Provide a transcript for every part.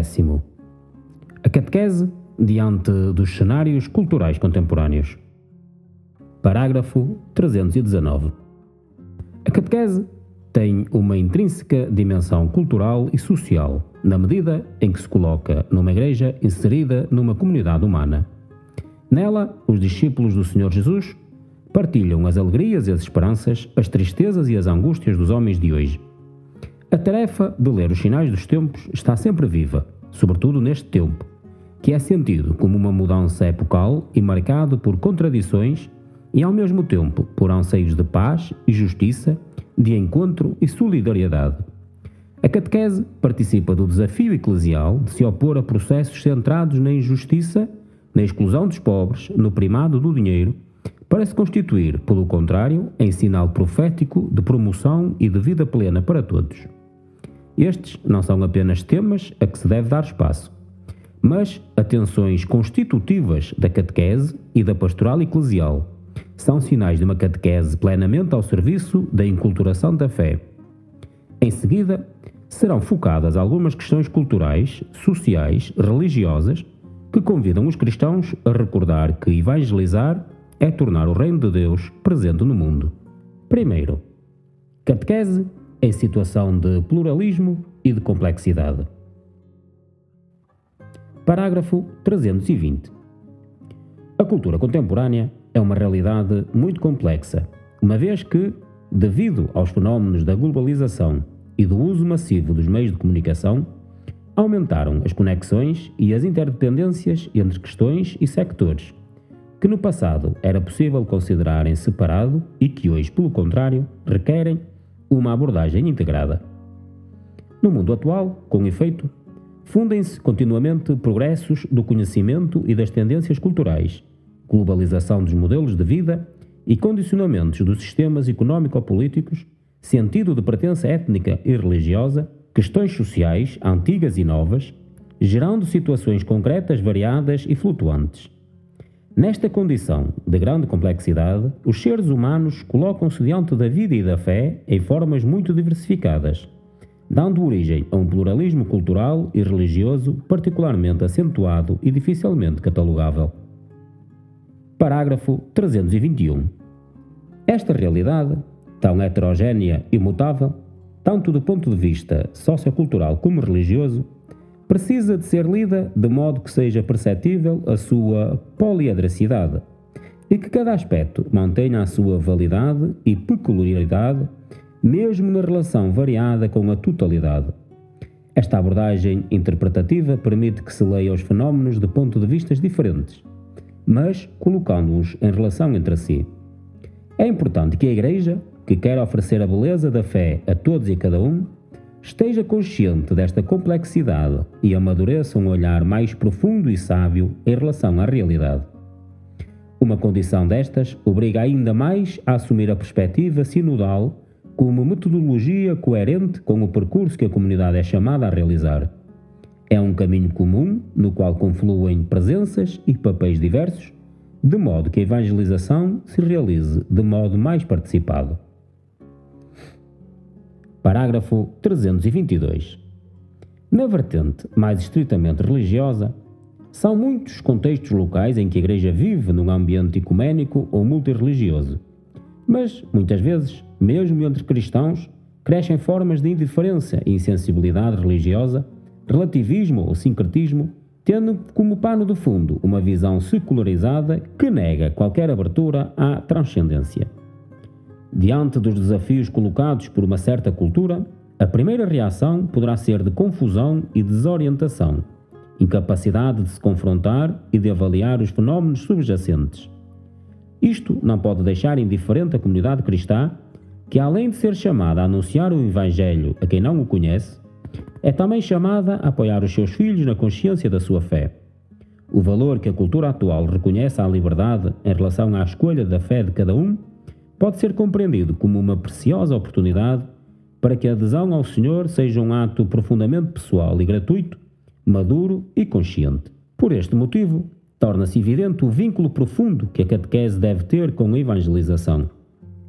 Décimo. A catequese diante dos cenários culturais contemporâneos. Parágrafo 319. A catequese tem uma intrínseca dimensão cultural e social, na medida em que se coloca numa igreja inserida numa comunidade humana. Nela, os discípulos do Senhor Jesus partilham as alegrias e as esperanças, as tristezas e as angústias dos homens de hoje. A tarefa de ler os sinais dos tempos está sempre viva, sobretudo neste tempo, que é sentido como uma mudança epocal e marcado por contradições e, ao mesmo tempo, por anseios de paz e justiça de encontro e solidariedade. A catequese participa do desafio eclesial de se opor a processos centrados na injustiça, na exclusão dos pobres, no primado do dinheiro, para se constituir, pelo contrário, em sinal profético de promoção e de vida plena para todos. Estes não são apenas temas a que se deve dar espaço, mas atenções constitutivas da catequese e da pastoral eclesial são sinais de uma catequese plenamente ao serviço da inculturação da fé. Em seguida, serão focadas algumas questões culturais, sociais, religiosas, que convidam os cristãos a recordar que evangelizar é tornar o reino de Deus presente no mundo. Primeiro, catequese em situação de pluralismo e de complexidade. Parágrafo 320. A cultura contemporânea é uma realidade muito complexa, uma vez que, devido aos fenómenos da globalização e do uso massivo dos meios de comunicação, aumentaram as conexões e as interdependências entre questões e sectores, que no passado era possível considerar em separado e que hoje, pelo contrário, requerem uma abordagem integrada. No mundo atual, com efeito, fundem-se continuamente progressos do conhecimento e das tendências culturais globalização dos modelos de vida e condicionamentos dos sistemas económico-políticos, sentido de pertença étnica e religiosa, questões sociais antigas e novas, gerando situações concretas variadas e flutuantes. Nesta condição de grande complexidade, os seres humanos colocam-se diante da vida e da fé em formas muito diversificadas, dando origem a um pluralismo cultural e religioso particularmente acentuado e dificilmente catalogável. Parágrafo 321. Esta realidade, tão heterogénea e mutável, tanto do ponto de vista sociocultural como religioso, precisa de ser lida de modo que seja perceptível a sua poliadracidade e que cada aspecto mantenha a sua validade e peculiaridade, mesmo na relação variada com a totalidade. Esta abordagem interpretativa permite que se leia os fenómenos de ponto de vistas diferentes mas colocando-os em relação entre si. É importante que a Igreja, que quer oferecer a beleza da fé a todos e a cada um, esteja consciente desta complexidade e amadureça um olhar mais profundo e sábio em relação à realidade. Uma condição destas obriga ainda mais a assumir a perspectiva sinodal como metodologia coerente com o percurso que a comunidade é chamada a realizar. É um caminho comum no qual confluem presenças e papéis diversos, de modo que a evangelização se realize de modo mais participado. Parágrafo 322. Na vertente mais estritamente religiosa, são muitos os contextos locais em que a Igreja vive num ambiente ecuménico ou multirreligioso. Mas, muitas vezes, mesmo entre cristãos, crescem formas de indiferença e insensibilidade religiosa relativismo ou sincretismo, tendo como pano de fundo uma visão secularizada que nega qualquer abertura à transcendência. Diante dos desafios colocados por uma certa cultura, a primeira reação poderá ser de confusão e desorientação, incapacidade de se confrontar e de avaliar os fenómenos subjacentes. Isto não pode deixar indiferente a comunidade cristã, que além de ser chamada a anunciar o Evangelho a quem não o conhece, é também chamada a apoiar os seus filhos na consciência da sua fé. O valor que a cultura atual reconhece à liberdade em relação à escolha da fé de cada um pode ser compreendido como uma preciosa oportunidade para que a adesão ao Senhor seja um ato profundamente pessoal e gratuito, maduro e consciente. Por este motivo, torna-se evidente o vínculo profundo que a catequese deve ter com a evangelização.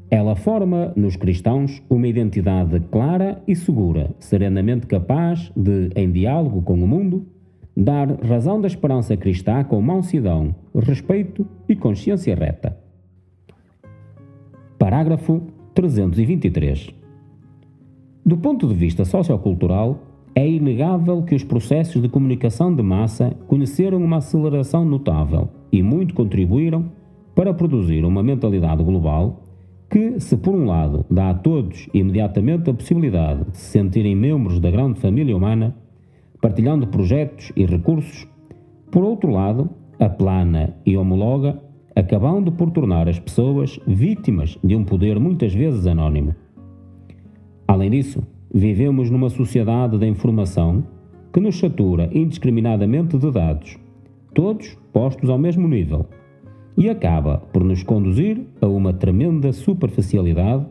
Ela forma nos cristãos uma identidade clara e segura, serenamente capaz de, em diálogo com o mundo, dar razão da esperança cristã com mansidão, respeito e consciência reta. Parágrafo 323. Do ponto de vista sociocultural, é inegável que os processos de comunicação de massa conheceram uma aceleração notável e muito contribuíram para produzir uma mentalidade global que, se por um lado dá a todos imediatamente a possibilidade de se sentirem membros da grande família humana, partilhando projetos e recursos, por outro lado, aplana e homologa, acabando por tornar as pessoas vítimas de um poder muitas vezes anónimo. Além disso, vivemos numa sociedade da informação que nos satura indiscriminadamente de dados, todos postos ao mesmo nível, e acaba por nos conduzir a uma tremenda superficialidade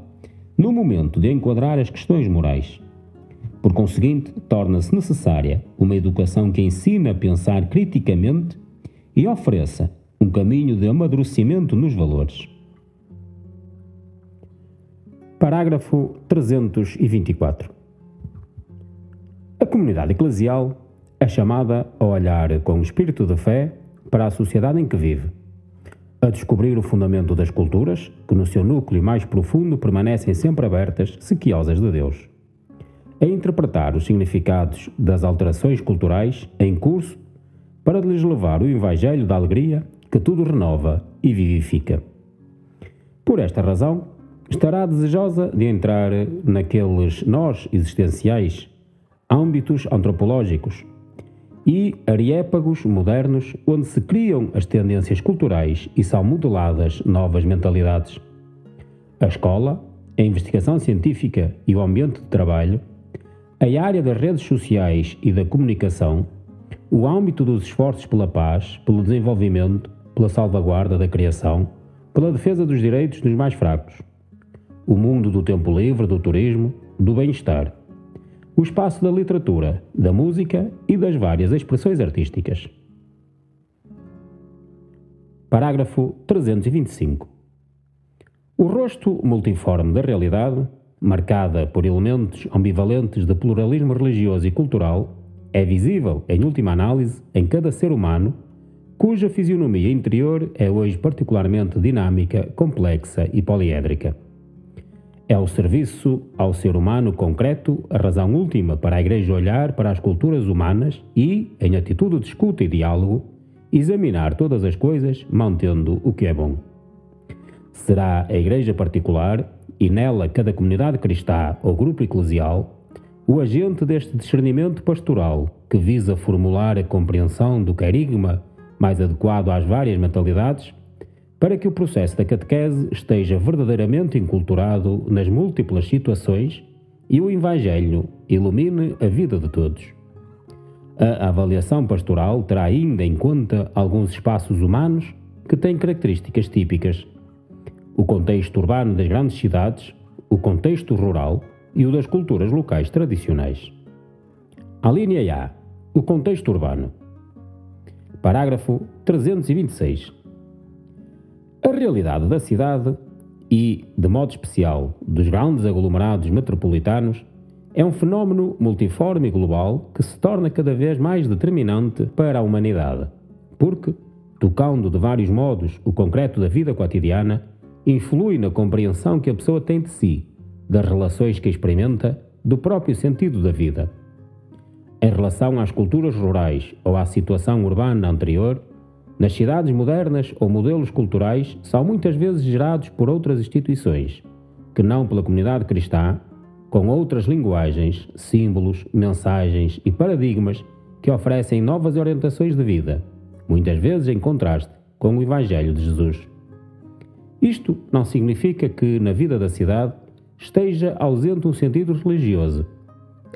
no momento de enquadrar as questões morais. Por conseguinte, torna-se necessária uma educação que ensine a pensar criticamente e ofereça um caminho de amadurecimento nos valores. Parágrafo 324. A comunidade eclesial é chamada a olhar com espírito de fé para a sociedade em que vive, a descobrir o fundamento das culturas, que no seu núcleo mais profundo permanecem sempre abertas, sequiosas de Deus, a interpretar os significados das alterações culturais em curso para lhes levar o Evangelho da alegria que tudo renova e vivifica. Por esta razão, estará desejosa de entrar naqueles nós existenciais, âmbitos antropológicos e ariépagos modernos onde se criam as tendências culturais e são modeladas novas mentalidades. A escola, a investigação científica e o ambiente de trabalho, a área das redes sociais e da comunicação, o âmbito dos esforços pela paz, pelo desenvolvimento, pela salvaguarda da criação, pela defesa dos direitos dos mais fracos o mundo do tempo livre, do turismo, do bem-estar, o espaço da literatura, da música e das várias expressões artísticas. Parágrafo 325. O rosto multiforme da realidade, marcada por elementos ambivalentes de pluralismo religioso e cultural, é visível, em última análise, em cada ser humano, cuja fisionomia interior é hoje particularmente dinâmica, complexa e poliédrica. É o serviço ao ser humano concreto a razão última para a Igreja olhar para as culturas humanas e, em atitude de escuta e diálogo, examinar todas as coisas, mantendo o que é bom. Será a Igreja particular e nela cada comunidade cristã ou grupo eclesial o agente deste discernimento pastoral que visa formular a compreensão do carigma mais adequado às várias mentalidades para que o processo da catequese esteja verdadeiramente enculturado nas múltiplas situações e o Evangelho ilumine a vida de todos. A avaliação pastoral terá ainda em conta alguns espaços humanos que têm características típicas: o contexto urbano das grandes cidades, o contexto rural e o das culturas locais tradicionais. A linha A. O contexto urbano. Parágrafo 326. A realidade da cidade e, de modo especial, dos grandes aglomerados metropolitanos é um fenómeno multiforme e global que se torna cada vez mais determinante para a humanidade, porque, tocando de vários modos o concreto da vida cotidiana, influi na compreensão que a pessoa tem de si, das relações que experimenta, do próprio sentido da vida. Em relação às culturas rurais ou à situação urbana anterior, nas cidades modernas ou modelos culturais são muitas vezes gerados por outras instituições, que não pela comunidade cristã, com outras linguagens, símbolos, mensagens e paradigmas que oferecem novas orientações de vida, muitas vezes em contraste com o Evangelho de Jesus. Isto não significa que na vida da cidade esteja ausente um sentido religioso,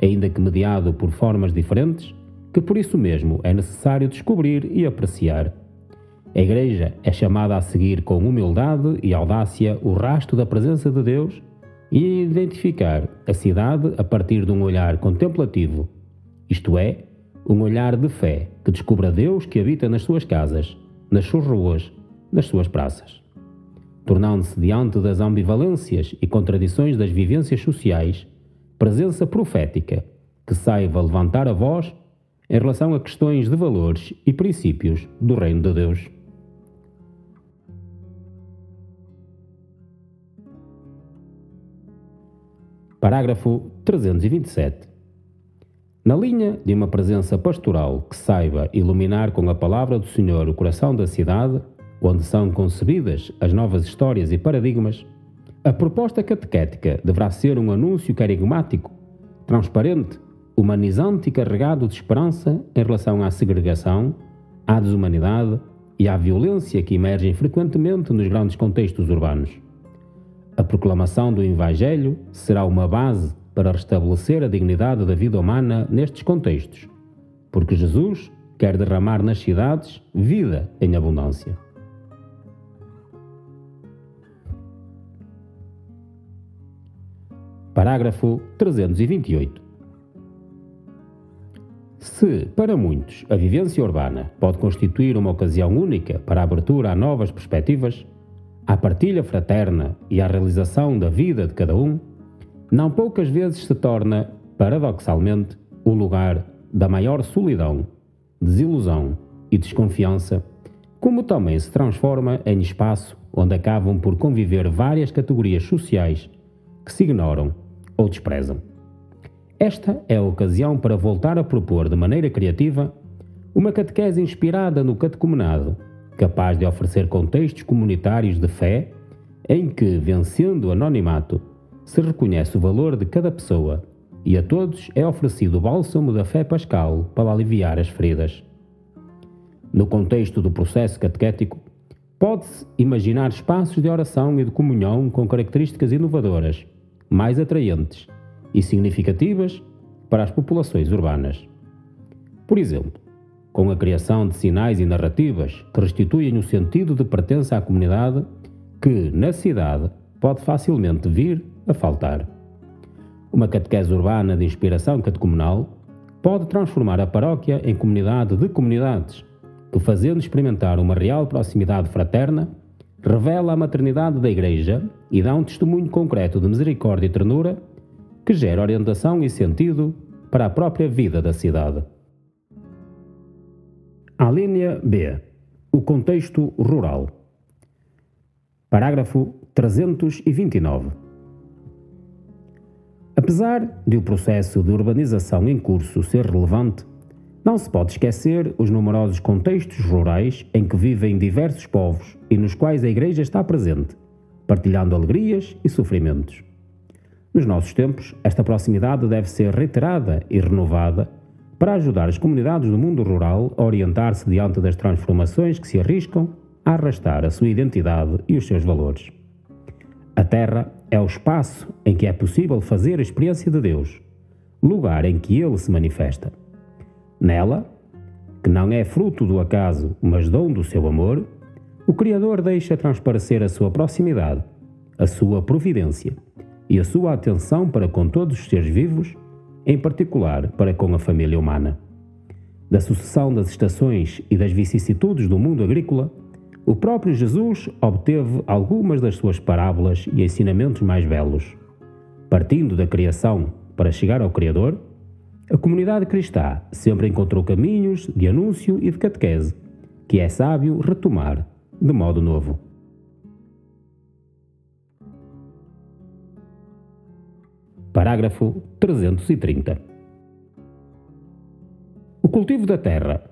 ainda que mediado por formas diferentes, que por isso mesmo é necessário descobrir e apreciar a Igreja é chamada a seguir com humildade e audácia o rastro da presença de Deus e a identificar a cidade a partir de um olhar contemplativo, isto é, um olhar de fé que descubra Deus que habita nas suas casas, nas suas ruas, nas suas praças. tornando-se diante das ambivalências e contradições das vivências sociais, presença profética que saiba levantar a voz em relação a questões de valores e princípios do Reino de Deus. Parágrafo 327. Na linha de uma presença pastoral que saiba iluminar com a palavra do Senhor o coração da cidade, onde são concebidas as novas histórias e paradigmas, a proposta catequética deverá ser um anúncio carigmático, transparente, humanizante e carregado de esperança em relação à segregação, à desumanidade e à violência que emergem frequentemente nos grandes contextos urbanos. A proclamação do Evangelho será uma base para restabelecer a dignidade da vida humana nestes contextos, porque Jesus quer derramar nas cidades vida em abundância. Parágrafo 328. Se, para muitos, a vivência urbana pode constituir uma ocasião única para a abertura a novas perspectivas, à partilha fraterna e à realização da vida de cada um, não poucas vezes se torna, paradoxalmente, o lugar da maior solidão, desilusão e desconfiança, como também se transforma em espaço onde acabam por conviver várias categorias sociais que se ignoram ou desprezam. Esta é a ocasião para voltar a propor de maneira criativa uma catequese inspirada no catecumenado, capaz de oferecer contextos comunitários de fé em que, vencendo o anonimato, se reconhece o valor de cada pessoa e a todos é oferecido o bálsamo da fé pascal para aliviar as feridas. No contexto do processo catequético, pode-se imaginar espaços de oração e de comunhão com características inovadoras mais atraentes e significativas para as populações urbanas. Por exemplo, com a criação de sinais e narrativas que restituem o sentido de pertença à comunidade que, na cidade, pode facilmente vir a faltar. Uma catequese urbana de inspiração catecumenal pode transformar a paróquia em comunidade de comunidades, que, fazendo experimentar uma real proximidade fraterna, revela a maternidade da Igreja e dá um testemunho concreto de misericórdia e ternura que gera orientação e sentido para a própria vida da cidade. A linha B. O contexto rural. Parágrafo 329. Apesar de o processo de urbanização em curso ser relevante, não se pode esquecer os numerosos contextos rurais em que vivem diversos povos e nos quais a Igreja está presente, partilhando alegrias e sofrimentos. Nos nossos tempos, esta proximidade deve ser reiterada e renovada para ajudar as comunidades do mundo rural a orientar-se diante das transformações que se arriscam a arrastar a sua identidade e os seus valores. A Terra é o espaço em que é possível fazer a experiência de Deus, lugar em que Ele se manifesta. Nela, que não é fruto do acaso, mas dom do seu amor, o Criador deixa transparecer a sua proximidade, a sua providência e a sua atenção para com todos os seres vivos, em particular para com a família humana. Da sucessão das estações e das vicissitudes do mundo agrícola, o próprio Jesus obteve algumas das suas parábolas e ensinamentos mais belos. Partindo da criação para chegar ao Criador, a comunidade cristã sempre encontrou caminhos de anúncio e de catequese, que é sábio retomar de modo novo. Parágrafo 330. O cultivo da terra,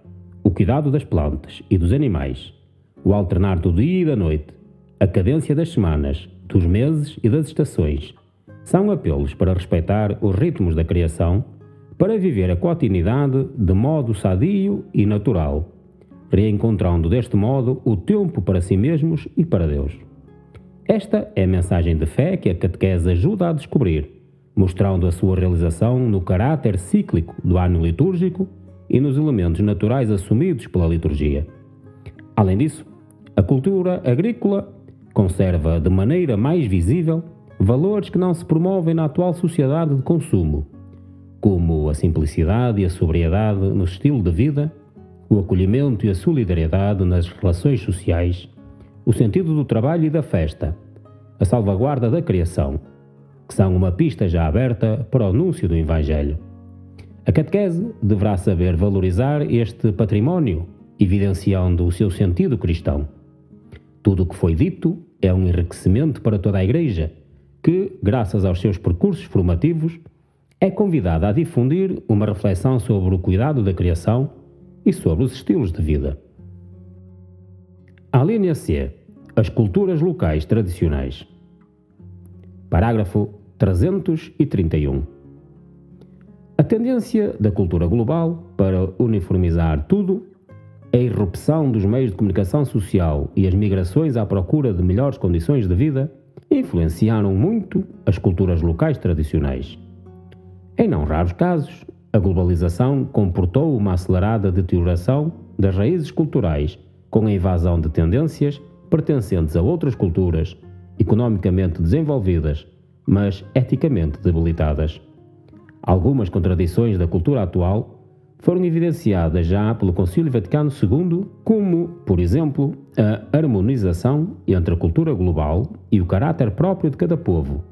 o cuidado das plantas e dos animais, o alternar do dia e da noite, a cadência das semanas, dos meses e das estações, são apelos para respeitar os ritmos da criação para viver a continuidade de modo sadio e natural, reencontrando deste modo o tempo para si mesmos e para Deus. Esta é a mensagem de fé que a catequese ajuda a descobrir, mostrando a sua realização no caráter cíclico do ano litúrgico e nos elementos naturais assumidos pela liturgia. Além disso, a cultura agrícola conserva de maneira mais visível valores que não se promovem na atual sociedade de consumo, como a simplicidade e a sobriedade no estilo de vida, o acolhimento e a solidariedade nas relações sociais, o sentido do trabalho e da festa, a salvaguarda da criação, que são uma pista já aberta para o anúncio do Evangelho. A catequese deverá saber valorizar este património, evidenciando o seu sentido cristão. Tudo o que foi dito é um enriquecimento para toda a Igreja, que, graças aos seus percursos formativos, é convidada a difundir uma reflexão sobre o cuidado da criação e sobre os estilos de vida. A linha C. As culturas locais tradicionais. Parágrafo 331. A tendência da cultura global para uniformizar tudo, a irrupção dos meios de comunicação social e as migrações à procura de melhores condições de vida influenciaram muito as culturas locais tradicionais. Em não raros casos, a globalização comportou uma acelerada deterioração das raízes culturais, com a invasão de tendências pertencentes a outras culturas, economicamente desenvolvidas, mas eticamente debilitadas. Algumas contradições da cultura atual foram evidenciadas já pelo Concílio Vaticano II, como, por exemplo, a harmonização entre a cultura global e o caráter próprio de cada povo,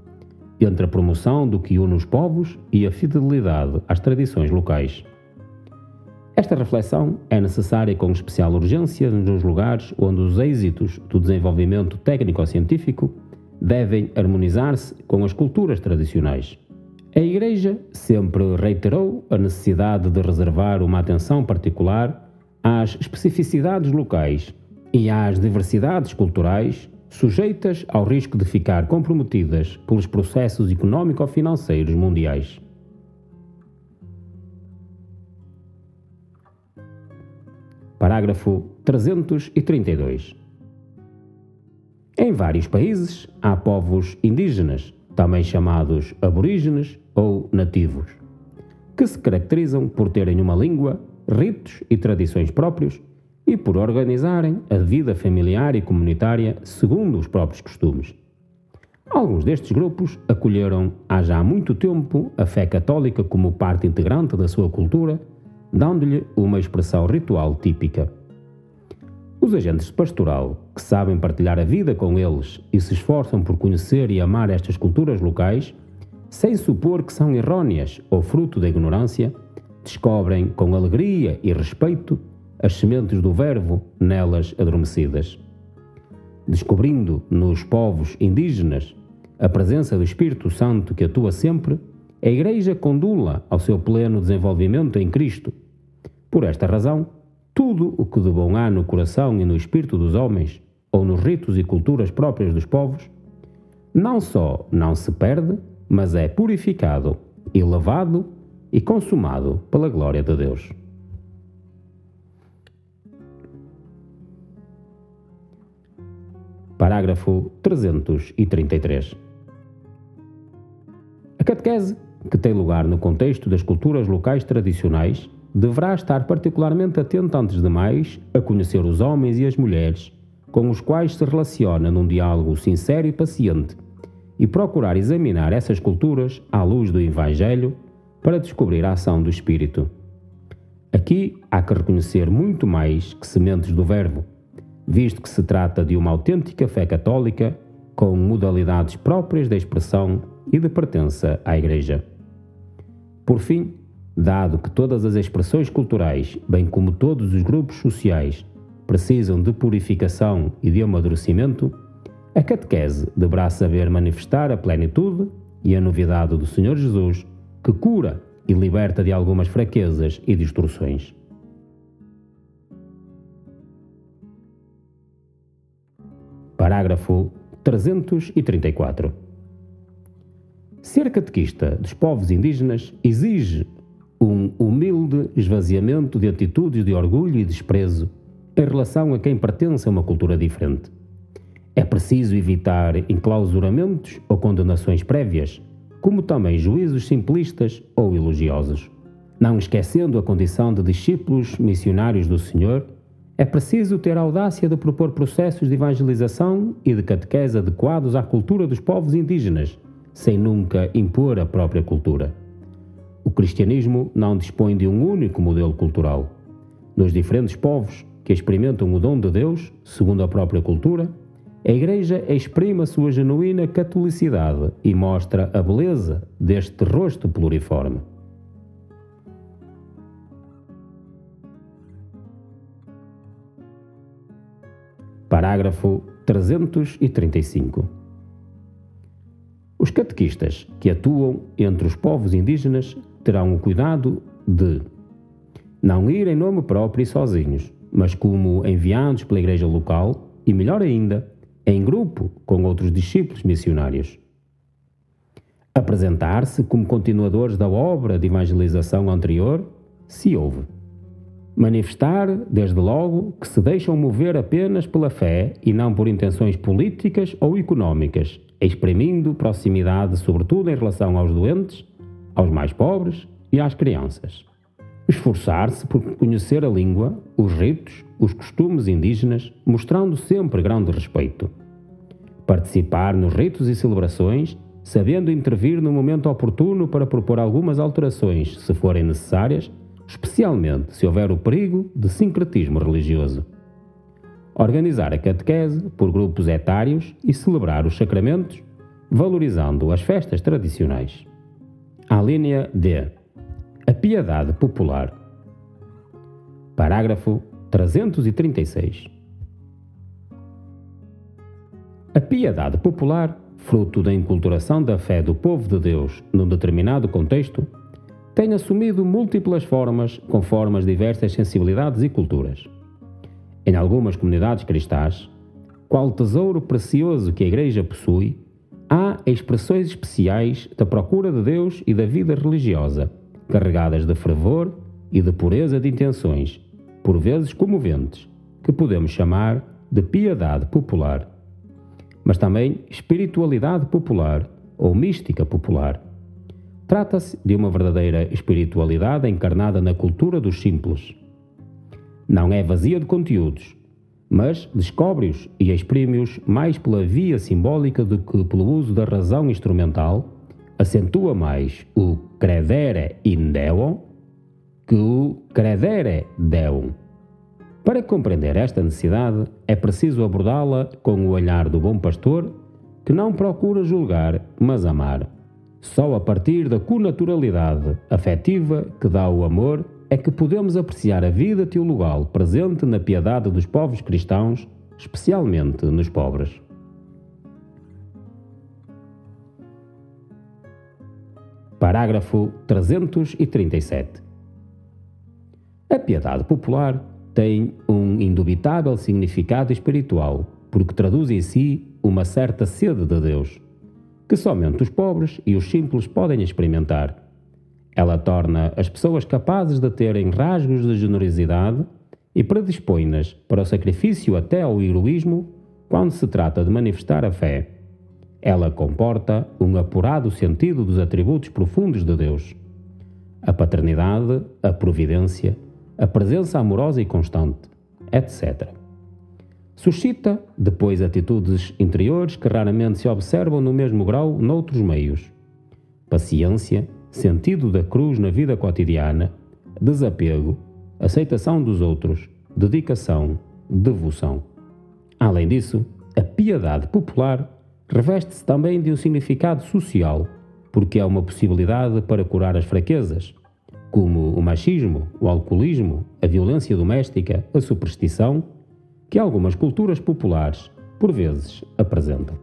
entre a promoção do que une os povos e a fidelidade às tradições locais. Esta reflexão é necessária com especial urgência nos lugares onde os êxitos do desenvolvimento técnico-científico devem harmonizar-se com as culturas tradicionais. A Igreja sempre reiterou a necessidade de reservar uma atenção particular às especificidades locais e às diversidades culturais sujeitas ao risco de ficar comprometidas pelos processos econômico-financeiros mundiais. Parágrafo 332. Em vários países há povos indígenas, também chamados aborígenes ou nativos, que se caracterizam por terem uma língua, ritos e tradições próprios e por organizarem a vida familiar e comunitária segundo os próprios costumes. Alguns destes grupos acolheram há já muito tempo a fé católica como parte integrante da sua cultura, dando-lhe uma expressão ritual típica. Os agentes de pastoral, que sabem partilhar a vida com eles e se esforçam por conhecer e amar estas culturas locais, sem supor que são errôneas ou fruto da ignorância, descobrem com alegria e respeito as sementes do Verbo nelas adormecidas. Descobrindo nos povos indígenas a presença do Espírito Santo que atua sempre, a Igreja condula ao seu pleno desenvolvimento em Cristo. Por esta razão, tudo o que de bom há no coração e no espírito dos homens, ou nos ritos e culturas próprias dos povos, não só não se perde, mas é purificado, elevado e consumado pela glória de Deus. Parágrafo 333. A catequese, que tem lugar no contexto das culturas locais tradicionais, deverá estar particularmente atenta antes de mais a conhecer os homens e as mulheres com os quais se relaciona num diálogo sincero e paciente e procurar examinar essas culturas à luz do Evangelho para descobrir a ação do Espírito. Aqui há que reconhecer muito mais que sementes do Verbo, visto que se trata de uma autêntica fé católica com modalidades próprias de expressão e de pertença à Igreja. Por fim, dado que todas as expressões culturais, bem como todos os grupos sociais, precisam de purificação e de amadurecimento, a catequese deverá saber manifestar a plenitude e a novidade do Senhor Jesus, que cura e liberta de algumas fraquezas e distorções. Parágrafo 334. Ser catequista dos povos indígenas exige um humilde esvaziamento de atitudes de orgulho e desprezo em relação a quem pertence a uma cultura diferente. É preciso evitar enclausuramentos ou condenações prévias, como também juízos simplistas ou elogiosos. Não esquecendo a condição de discípulos missionários do Senhor é preciso ter a audácia de propor processos de evangelização e de catequese adequados à cultura dos povos indígenas, sem nunca impor a própria cultura. O cristianismo não dispõe de um único modelo cultural. Nos diferentes povos que experimentam o dom de Deus, segundo a própria cultura, a Igreja exprime a sua genuína catolicidade e mostra a beleza deste rosto pluriforme. Parágrafo 335. Os catequistas que atuam entre os povos indígenas terão o cuidado de não ir em nome próprio e sozinhos, mas como enviados pela igreja local e, melhor ainda, em grupo com outros discípulos missionários. Apresentar-se como continuadores da obra de evangelização anterior, se houve. Manifestar, desde logo, que se deixam mover apenas pela fé e não por intenções políticas ou económicas, exprimindo proximidade, sobretudo em relação aos doentes, aos mais pobres e às crianças. Esforçar-se por conhecer a língua, os ritos, os costumes indígenas, mostrando sempre grande respeito. Participar nos ritos e celebrações, sabendo intervir no momento oportuno para propor algumas alterações, se forem necessárias, especialmente se houver o perigo de sincretismo religioso. Organizar a catequese por grupos etários e celebrar os sacramentos, valorizando as festas tradicionais. A linha D. A piedade popular. Parágrafo 336. A piedade popular, fruto da inculturação da fé do povo de Deus num determinado contexto, tem assumido múltiplas formas conforme as diversas sensibilidades e culturas. Em algumas comunidades cristãs, qual tesouro precioso que a Igreja possui, há expressões especiais da procura de Deus e da vida religiosa, carregadas de fervor e de pureza de intenções, por vezes comoventes, que podemos chamar de piedade popular. Mas também espiritualidade popular ou mística popular Trata-se de uma verdadeira espiritualidade encarnada na cultura dos simples. Não é vazia de conteúdos, mas descobre-os e exprime-os mais pela via simbólica do que pelo uso da razão instrumental, acentua mais o credere in Deum que o credere Deum. Para compreender esta necessidade, é preciso abordá-la com o olhar do bom pastor que não procura julgar, mas amar. Só a partir da connaturalidade afetiva que dá o amor é que podemos apreciar a vida teologal presente na piedade dos povos cristãos, especialmente nos pobres. Parágrafo 337. A piedade popular tem um indubitável significado espiritual, porque traduz em si uma certa sede de Deus que somente os pobres e os simples podem experimentar. Ela torna as pessoas capazes de terem rasgos de generosidade e predispõe-nas para o sacrifício até ao heroísmo quando se trata de manifestar a fé. Ela comporta um apurado sentido dos atributos profundos de Deus: a paternidade, a providência, a presença amorosa e constante, etc suscita depois atitudes interiores que raramente se observam no mesmo grau noutros meios. Paciência, sentido da cruz na vida cotidiana, desapego, aceitação dos outros, dedicação, devoção. Além disso, a piedade popular reveste-se também de um significado social, porque é uma possibilidade para curar as fraquezas, como o machismo, o alcoolismo, a violência doméstica, a superstição que algumas culturas populares, por vezes, apresentam.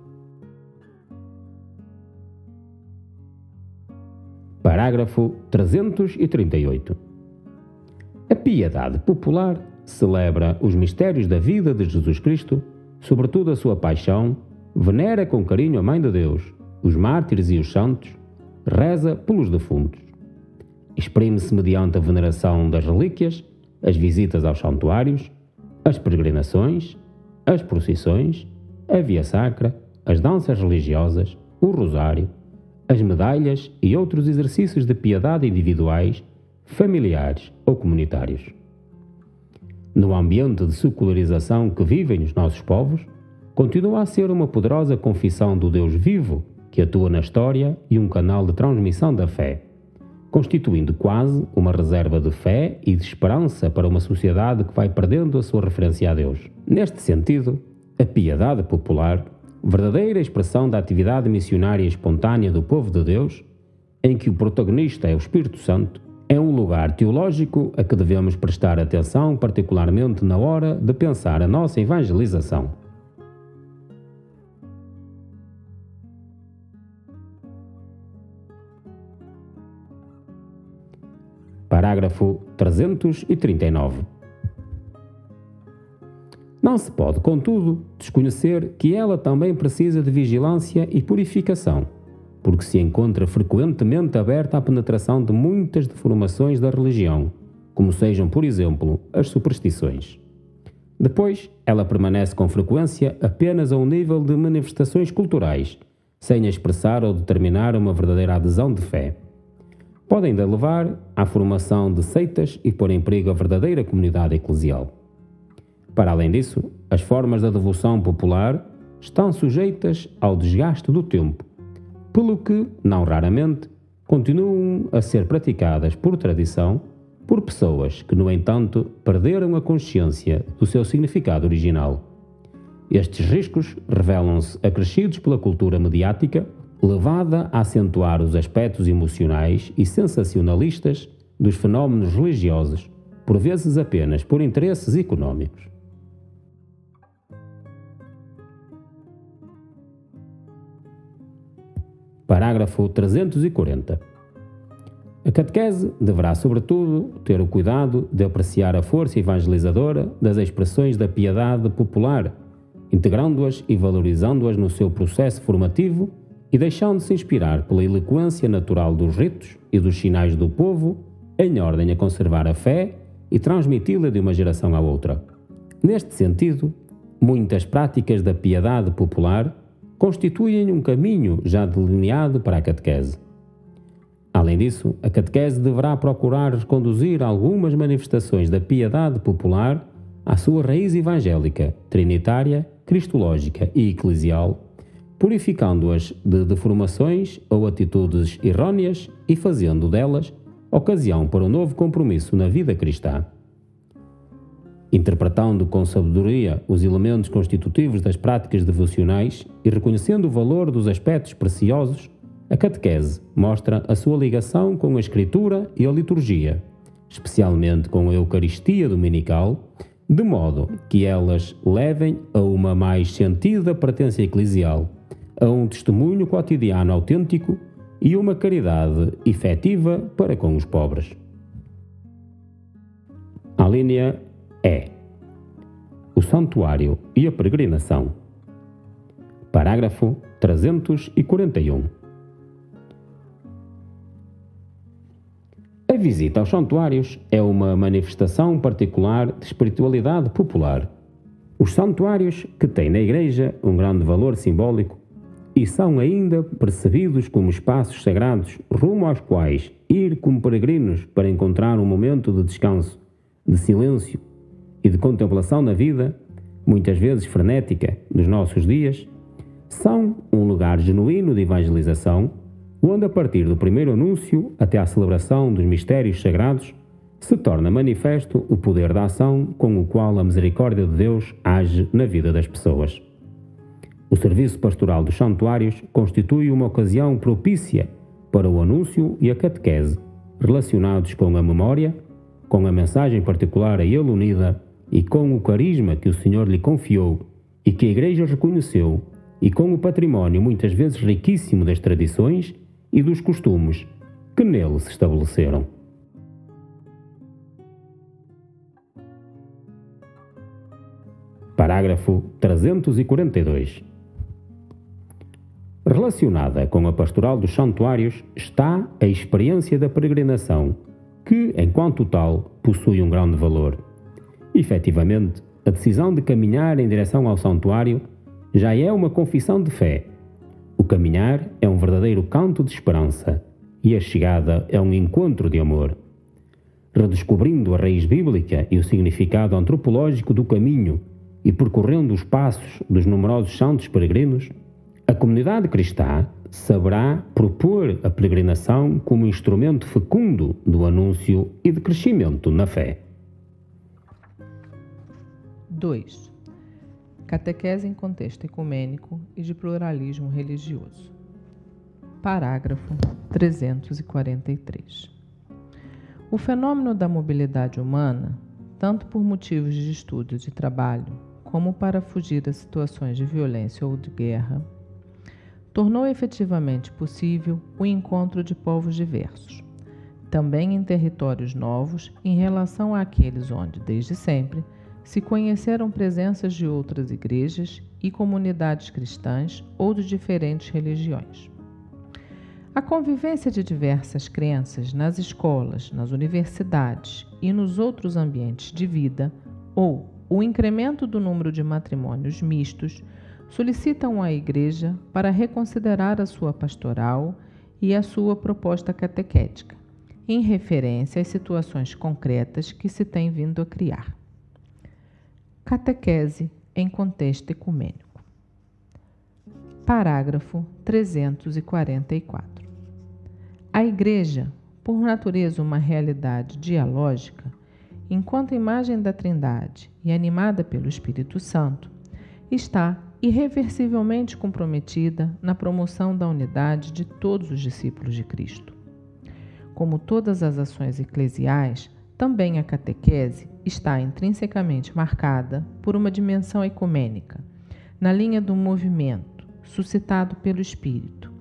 Parágrafo 338. A piedade popular celebra os mistérios da vida de Jesus Cristo, sobretudo a sua paixão, venera com carinho a Mãe de Deus, os mártires e os santos, reza pelos defuntos. Exprime-se mediante a veneração das relíquias, as visitas aos santuários, as peregrinações, as procissões, a via sacra, as danças religiosas, o rosário, as medalhas e outros exercícios de piedade individuais, familiares ou comunitários. No ambiente de secularização que vivem os nossos povos, continua a ser uma poderosa confissão do Deus vivo que atua na história e um canal de transmissão da fé constituindo quase uma reserva de fé e de esperança para uma sociedade que vai perdendo a sua referência a Deus. Neste sentido, a piedade popular, verdadeira expressão da atividade missionária espontânea do povo de Deus, em que o protagonista é o Espírito Santo, é um lugar teológico a que devemos prestar atenção, particularmente na hora de pensar a nossa evangelização. Parágrafo 339. Não se pode, contudo, desconhecer que ela também precisa de vigilância e purificação porque se encontra frequentemente aberta à penetração de muitas deformações da religião, como sejam, por exemplo, as superstições. Depois, ela permanece com frequência apenas a um nível de manifestações culturais, sem expressar ou determinar uma verdadeira adesão de fé. Pode ainda levar à formação de seitas e pôr em perigo a verdadeira comunidade eclesial. Para além disso, as formas da devoção popular estão sujeitas ao desgaste do tempo pelo que, não raramente, continuam a ser praticadas por tradição por pessoas que, no entanto, perderam a consciência do seu significado original. Estes riscos revelam-se acrescidos pela cultura mediática, levada a acentuar os aspectos emocionais e sensacionalistas dos fenómenos religiosos, por vezes apenas por interesses econômicos. Parágrafo 340. A catequese deverá, sobretudo, ter o cuidado de apreciar a força evangelizadora das expressões da piedade popular, integrando-as e valorizando-as no seu processo formativo e deixando-se inspirar pela eloquência natural dos ritos e dos sinais do povo, em ordem a conservar a fé e transmiti-la de uma geração à outra. Neste sentido, muitas práticas da piedade popular constituem um caminho já delineado para a catequese. Além disso, a catequese deverá procurar reconduzir algumas manifestações da piedade popular à sua raiz evangélica, trinitária, cristológica e eclesial, purificando-as de deformações ou atitudes errôneas e fazendo delas ocasião para um novo compromisso na vida cristã. Interpretando com sabedoria os elementos constitutivos das práticas devocionais e reconhecendo o valor dos aspectos preciosos, a catequese mostra a sua ligação com a Escritura e a liturgia, especialmente com a Eucaristia dominical, de modo que elas levem a uma mais sentida pertença eclesial, a um testemunho cotidiano autêntico e uma caridade efetiva para com os pobres. A linha é o santuário e a peregrinação. Parágrafo 341. A visita aos santuários é uma manifestação particular de espiritualidade popular. Os santuários, que têm na Igreja um grande valor simbólico e são ainda percebidos como espaços sagrados rumo aos quais ir como peregrinos para encontrar um momento de descanso, de silêncio e de contemplação na vida, muitas vezes frenética, dos nossos dias, são um lugar genuíno de evangelização, onde, a partir do primeiro anúncio até à celebração dos mistérios sagrados, se torna manifesto o poder da ação com o qual a misericórdia de Deus age na vida das pessoas. O serviço pastoral dos santuários constitui uma ocasião propícia para o anúncio e a catequese, relacionados com a memória, com a mensagem particular a ele unida e com o carisma que o Senhor lhe confiou e que a Igreja reconheceu, e com o património muitas vezes riquíssimo das tradições e dos costumes que nele se estabeleceram. Parágrafo 342. Relacionada com a pastoral dos santuários está a experiência da peregrinação, que, enquanto tal, possui um grande valor. Efetivamente, a decisão de caminhar em direção ao santuário já é uma confissão de fé. O caminhar é um verdadeiro canto de esperança e a chegada é um encontro de amor. Redescobrindo a raiz bíblica e o significado antropológico do caminho e percorrendo os passos dos numerosos santos peregrinos, a comunidade cristã saberá propor a peregrinação como instrumento fecundo do anúncio e de crescimento na fé. 2. Catequese em contexto ecumênico e de pluralismo religioso. Parágrafo 343. O fenômeno da mobilidade humana, tanto por motivos de estudo e de trabalho, como para fugir a situações de violência ou de guerra, tornou efetivamente possível o encontro de povos diversos, também em territórios novos em relação àqueles onde, desde sempre, se conheceram presenças de outras igrejas e comunidades cristãs ou de diferentes religiões. A convivência de diversas crenças nas escolas, nas universidades e nos outros ambientes de vida, ou o incremento do número de matrimônios mistos, solicitam à Igreja para reconsiderar a sua pastoral e a sua proposta catequética, em referência às situações concretas que se tem vindo a criar. Catequese em contexto ecumênico. Parágrafo 344. A Igreja, por natureza uma realidade dialógica, enquanto imagem da Trindade e animada pelo Espírito Santo, está irreversivelmente comprometida na promoção da unidade de todos os discípulos de Cristo. Como todas as ações eclesiais, também a catequese está intrinsecamente marcada por uma dimensão ecumênica, na linha do movimento suscitado pelo Espírito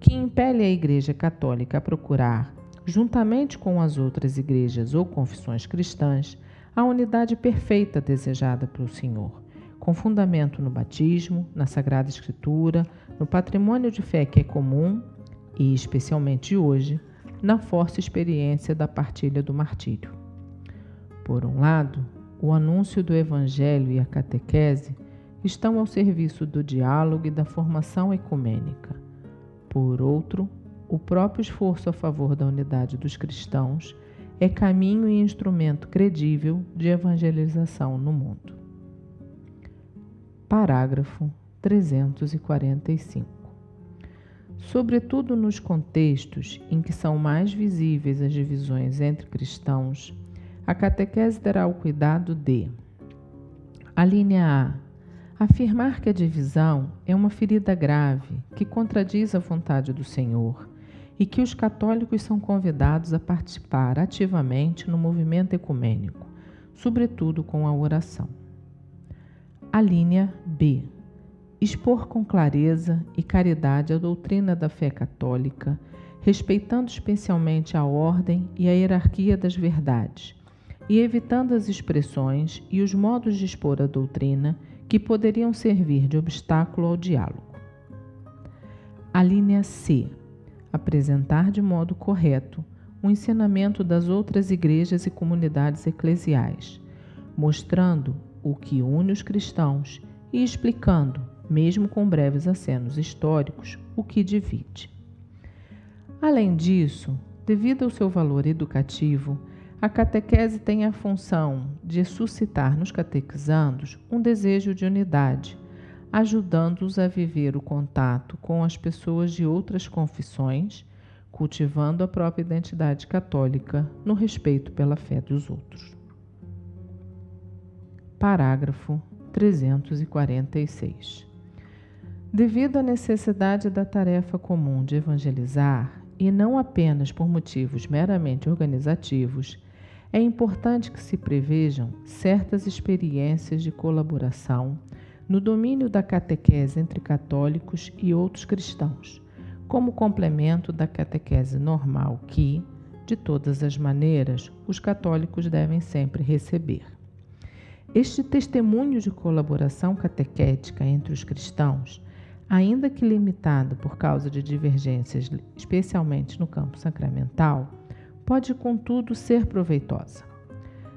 que impele a Igreja Católica a procurar, juntamente com as outras igrejas ou confissões cristãs, a unidade perfeita desejada pelo Senhor, com fundamento no batismo, na Sagrada Escritura, no patrimônio de fé que é comum e, especialmente hoje, na forte experiência da partilha do martírio. Por um lado, o anúncio do Evangelho e a catequese estão ao serviço do diálogo e da formação ecumênica por outro, o próprio esforço a favor da unidade dos cristãos é caminho e instrumento credível de evangelização no mundo. Parágrafo 345. Sobretudo nos contextos em que são mais visíveis as divisões entre cristãos, a catequese terá o cuidado de: a linha A Afirmar que a divisão é uma ferida grave que contradiz a vontade do Senhor e que os católicos são convidados a participar ativamente no movimento ecumênico, sobretudo com a oração. A linha B. Expor com clareza e caridade a doutrina da fé católica, respeitando especialmente a ordem e a hierarquia das verdades, e evitando as expressões e os modos de expor a doutrina que poderiam servir de obstáculo ao diálogo. A linha C. Apresentar de modo correto o ensinamento das outras igrejas e comunidades eclesiais, mostrando o que une os cristãos e explicando, mesmo com breves acenos históricos, o que divide. Além disso, devido ao seu valor educativo, a catequese tem a função de suscitar nos catequizandos um desejo de unidade, ajudando-os a viver o contato com as pessoas de outras confissões, cultivando a própria identidade católica no respeito pela fé dos outros. Parágrafo 346. Devido à necessidade da tarefa comum de evangelizar, e não apenas por motivos meramente organizativos, é importante que se prevejam certas experiências de colaboração no domínio da catequese entre católicos e outros cristãos, como complemento da catequese normal que, de todas as maneiras, os católicos devem sempre receber. Este testemunho de colaboração catequética entre os cristãos, ainda que limitado por causa de divergências, especialmente no campo sacramental, pode, contudo, ser proveitosa.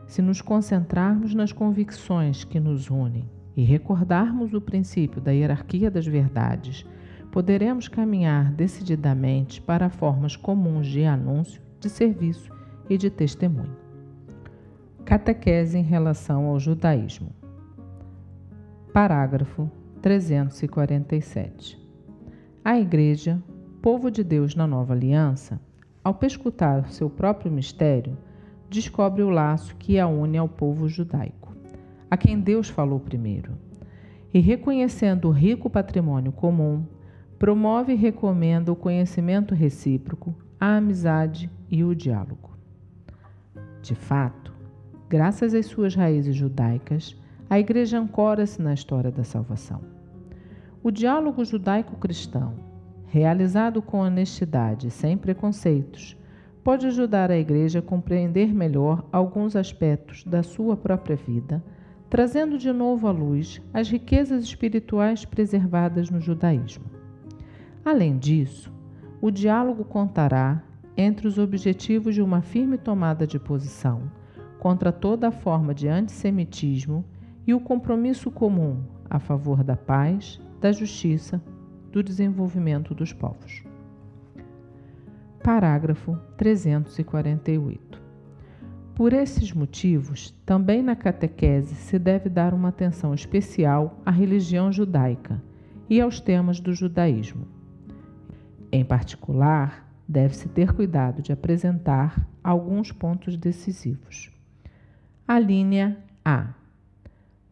Se nos concentrarmos nas convicções que nos unem e recordarmos o princípio da hierarquia das verdades, poderemos caminhar decididamente para formas comuns de anúncio, de serviço e de testemunho. Catequese em relação ao judaísmo. Parágrafo 347. A Igreja, povo de Deus na nova aliança, ao pescutar seu próprio mistério, descobre o laço que a une ao povo judaico, a quem Deus falou primeiro. e, reconhecendo o rico patrimônio comum, promove e recomenda o conhecimento recíproco, a amizade e o diálogo. De fato, graças às suas raízes judaicas, a Igreja ancora-se na história da salvação. O diálogo judaico-cristão, realizado com honestidade e sem preconceitos, pode ajudar a Igreja a compreender melhor alguns aspectos da sua própria vida, trazendo de novo à luz as riquezas espirituais preservadas no judaísmo. Além disso, o diálogo contará entre os objetivos de uma firme tomada de posição contra toda forma de antissemitismo e o compromisso comum a favor da paz, da justiça, do desenvolvimento dos povos. Parágrafo 348. Por esses motivos, também na catequese se deve dar uma atenção especial à religião judaica e aos temas do judaísmo. Em particular, deve-se ter cuidado de apresentar alguns pontos decisivos. A linha A.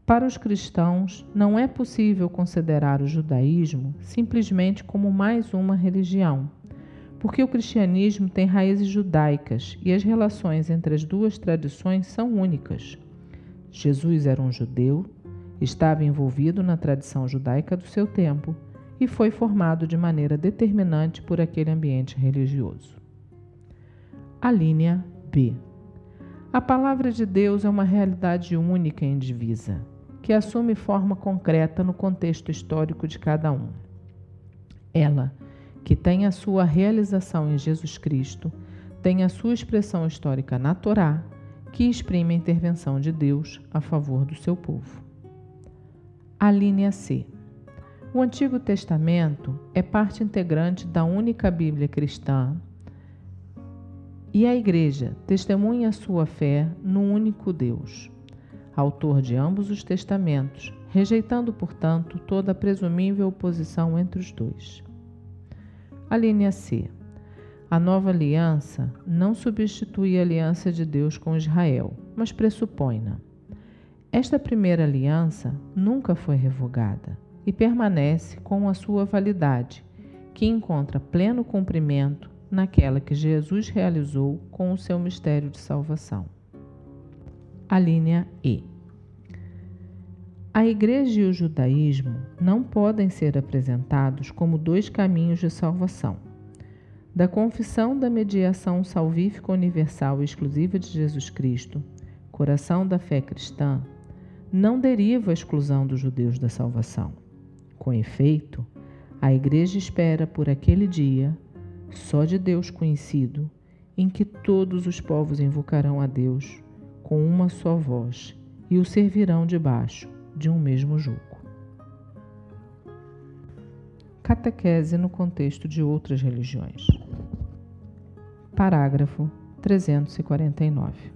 Para os cristãos, não é possível considerar o judaísmo simplesmente como mais uma religião, porque o cristianismo tem raízes judaicas e as relações entre as duas tradições são únicas. Jesus era um judeu, estava envolvido na tradição judaica do seu tempo e foi formado de maneira determinante por aquele ambiente religioso. A linha B. A palavra de Deus é uma realidade única e indivisa, que assume forma concreta no contexto histórico de cada um. Ela, que tem a sua realização em Jesus Cristo, tem a sua expressão histórica na Torá, que exprime a intervenção de Deus a favor do seu povo. A linha C. O Antigo Testamento é parte integrante da única Bíblia cristã e a Igreja testemunha sua fé no único Deus, autor de ambos os testamentos, rejeitando, portanto, toda presumível oposição entre os dois. A linha C. A nova aliança não substitui a aliança de Deus com Israel, mas pressupõe-na. Esta primeira aliança nunca foi revogada e permanece com a sua validade, que encontra pleno cumprimento naquela que Jesus realizou com o seu mistério de salvação. A linha E. A Igreja e o judaísmo não podem ser apresentados como dois caminhos de salvação. Da confissão da mediação salvífica universal e exclusiva de Jesus Cristo, coração da fé cristã, não deriva a exclusão dos judeus da salvação. Com efeito, a Igreja espera por aquele dia, só de Deus conhecido, em que todos os povos invocarão a Deus com uma só voz e o servirão debaixo de um mesmo jugo. Catequese no contexto de outras religiões. Parágrafo 349.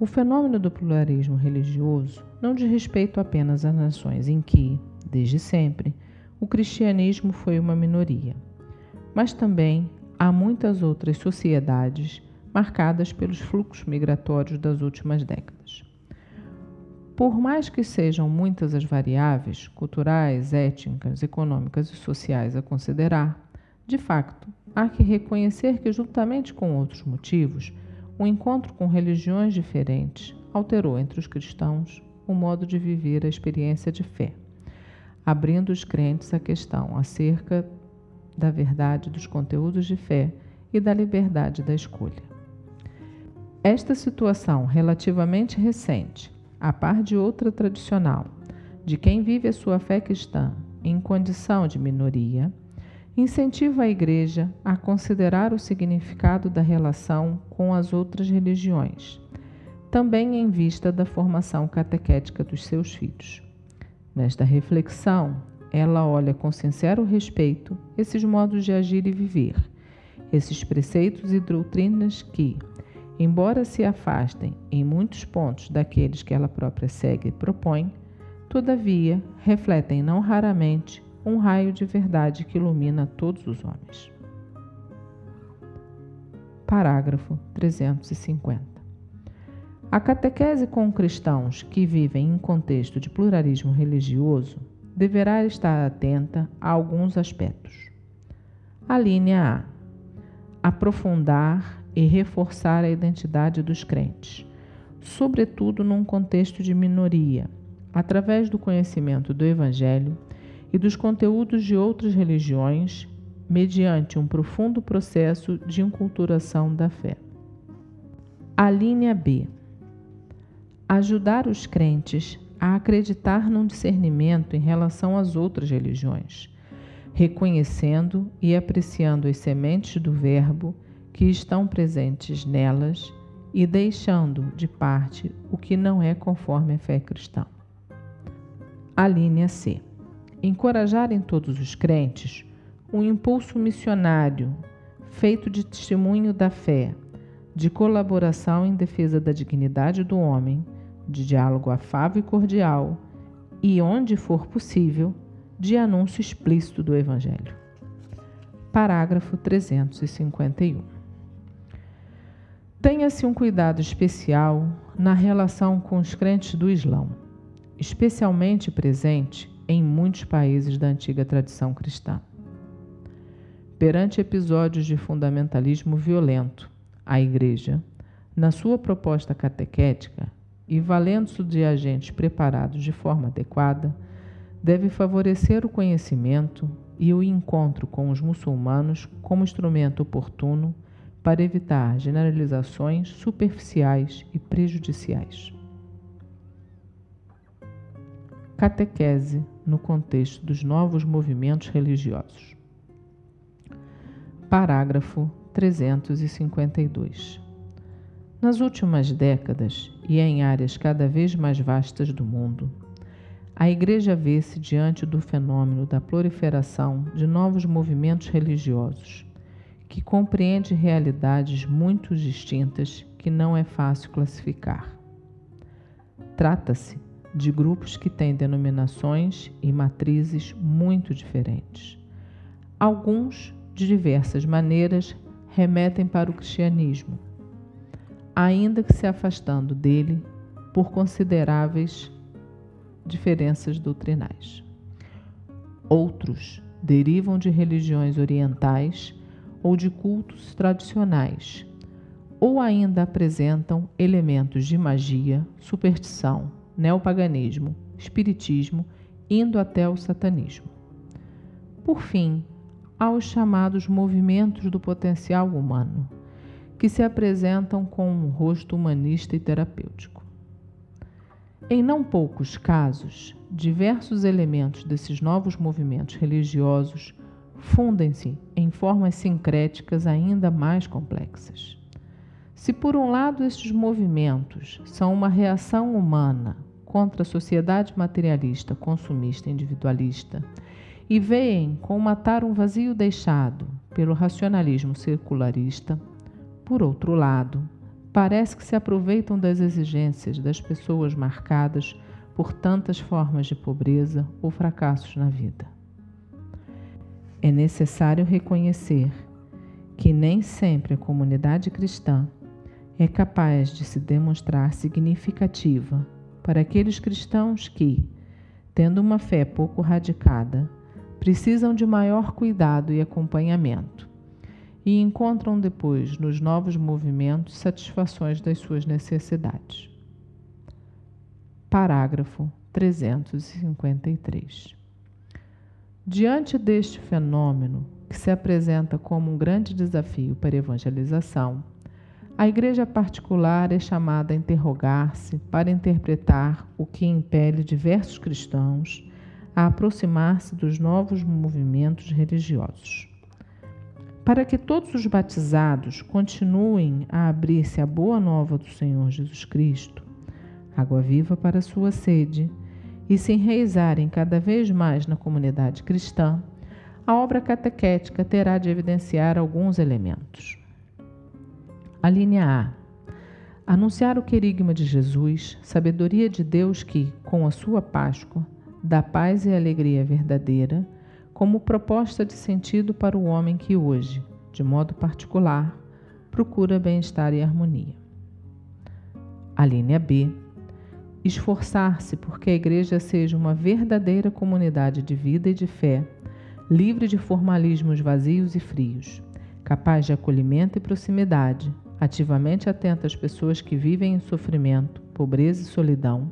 O fenômeno do pluralismo religioso não diz respeito apenas às nações em que, desde sempre, o cristianismo foi uma minoria, mas também há muitas outras sociedades marcadas pelos fluxos migratórios das últimas décadas. Por mais que sejam muitas as variáveis culturais, étnicas, econômicas e sociais a considerar, de facto, há que reconhecer que, juntamente com outros motivos, o encontro com religiões diferentes alterou entre os cristãos o modo de viver a experiência de fé abrindo os crentes à questão acerca da verdade dos conteúdos de fé e da liberdade da escolha. Esta situação relativamente recente, a par de outra tradicional, de quem vive a sua fé cristã em condição de minoria, incentiva a Igreja a considerar o significado da relação com as outras religiões, também em vista da formação catequética dos seus filhos. Nesta reflexão, ela olha com sincero respeito esses modos de agir e viver, esses preceitos e doutrinas que, embora se afastem em muitos pontos daqueles que ela própria segue e propõe, todavia refletem não raramente um raio de verdade que ilumina todos os homens. Parágrafo 350. A catequese com cristãos que vivem em contexto de pluralismo religioso deverá estar atenta a alguns aspectos. A linha A. Aprofundar e reforçar a identidade dos crentes, sobretudo num contexto de minoria, através do conhecimento do Evangelho e dos conteúdos de outras religiões, mediante um profundo processo de inculturação da fé. A linha B ajudar os crentes a acreditar num discernimento em relação às outras religiões, reconhecendo e apreciando as sementes do Verbo que estão presentes nelas e deixando de parte o que não é conforme a fé cristã. A linha C. Encorajar em todos os crentes um impulso missionário feito de testemunho da fé, de colaboração em defesa da dignidade do homem de diálogo afável e cordial e, onde for possível, de anúncio explícito do Evangelho. Parágrafo 351. Tenha-se um cuidado especial na relação com os crentes do Islão, especialmente presente em muitos países da antiga tradição cristã. Perante episódios de fundamentalismo violento, a Igreja, na sua proposta catequética, e valendo-se de agentes preparados de forma adequada, deve favorecer o conhecimento e o encontro com os muçulmanos como instrumento oportuno para evitar generalizações superficiais e prejudiciais. Catequese no contexto dos novos movimentos religiosos. Parágrafo 352. Nas últimas décadas e em áreas cada vez mais vastas do mundo, a Igreja vê-se diante do fenômeno da proliferação de novos movimentos religiosos, que compreende realidades muito distintas que não é fácil classificar. Trata-se de grupos que têm denominações e matrizes muito diferentes. Alguns, de diversas maneiras, remetem para o cristianismo ainda que se afastando dele por consideráveis diferenças doutrinais. Outros derivam de religiões orientais ou de cultos tradicionais, ou ainda apresentam elementos de magia, superstição, neopaganismo, espiritismo, indo até o satanismo. Por fim, há os chamados movimentos do potencial humano, que se apresentam com um rosto humanista e terapêutico. Em não poucos casos, diversos elementos desses novos movimentos religiosos fundem-se em formas sincréticas ainda mais complexas. Se, por um lado, estes movimentos são uma reação humana contra a sociedade materialista, consumista e individualista, e veem como matar um vazio deixado pelo racionalismo circularista, por outro lado, parece que se aproveitam das exigências das pessoas marcadas por tantas formas de pobreza ou fracassos na vida. É necessário reconhecer que nem sempre a comunidade cristã é capaz de se demonstrar significativa para aqueles cristãos que, tendo uma fé pouco radicada, precisam de maior cuidado e acompanhamento e encontram depois nos novos movimentos satisfações das suas necessidades. Parágrafo 353. Diante deste fenômeno, que se apresenta como um grande desafio para a evangelização, a Igreja particular é chamada a interrogar-se para interpretar o que impele diversos cristãos a aproximar-se dos novos movimentos religiosos. Para que todos os batizados continuem a abrir-se à boa nova do Senhor Jesus Cristo, água viva para sua sede, e se enraizarem cada vez mais na comunidade cristã, a obra catequética terá de evidenciar alguns elementos. A linha A. Anunciar o querigma de Jesus, sabedoria de Deus que, com a sua Páscoa, dá paz e alegria verdadeira como proposta de sentido para o homem que hoje, de modo particular, procura bem-estar e harmonia. A linha B. Esforçar-se porque a Igreja seja uma verdadeira comunidade de vida e de fé, livre de formalismos vazios e frios, capaz de acolhimento e proximidade, ativamente atenta às pessoas que vivem em sofrimento, pobreza e solidão,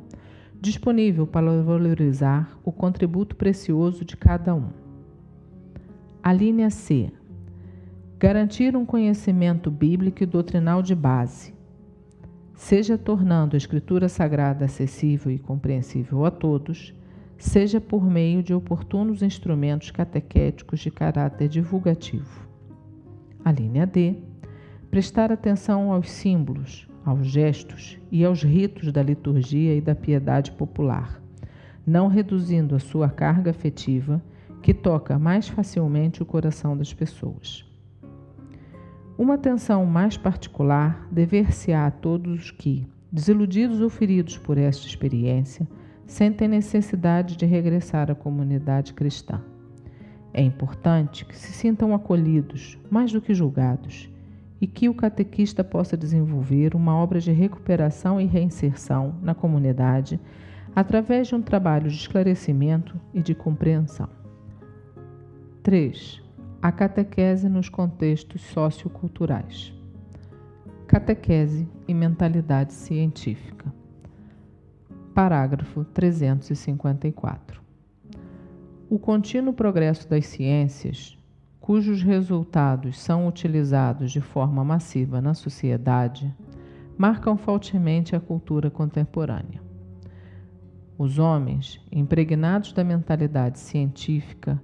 disponível para valorizar o contributo precioso de cada um. A linha C. Garantir um conhecimento bíblico e doutrinal de base, seja tornando a Escritura Sagrada acessível e compreensível a todos, seja por meio de oportunos instrumentos catequéticos de caráter divulgativo. A linha D. Prestar atenção aos símbolos, aos gestos e aos ritos da liturgia e da piedade popular, não reduzindo a sua carga afetiva, que toca mais facilmente o coração das pessoas. Uma atenção mais particular dever-se-á a todos que, desiludidos ou feridos por esta experiência, sentem necessidade de regressar à comunidade cristã. É importante que se sintam acolhidos, mais do que julgados, e que o catequista possa desenvolver uma obra de recuperação e reinserção na comunidade através de um trabalho de esclarecimento e de compreensão. 3. A catequese nos contextos socioculturais. Catequese e mentalidade científica. Parágrafo 354. O contínuo progresso das ciências cujos resultados são utilizados de forma massiva na sociedade, marcam fortemente a cultura contemporânea. Os homens, impregnados da mentalidade científica,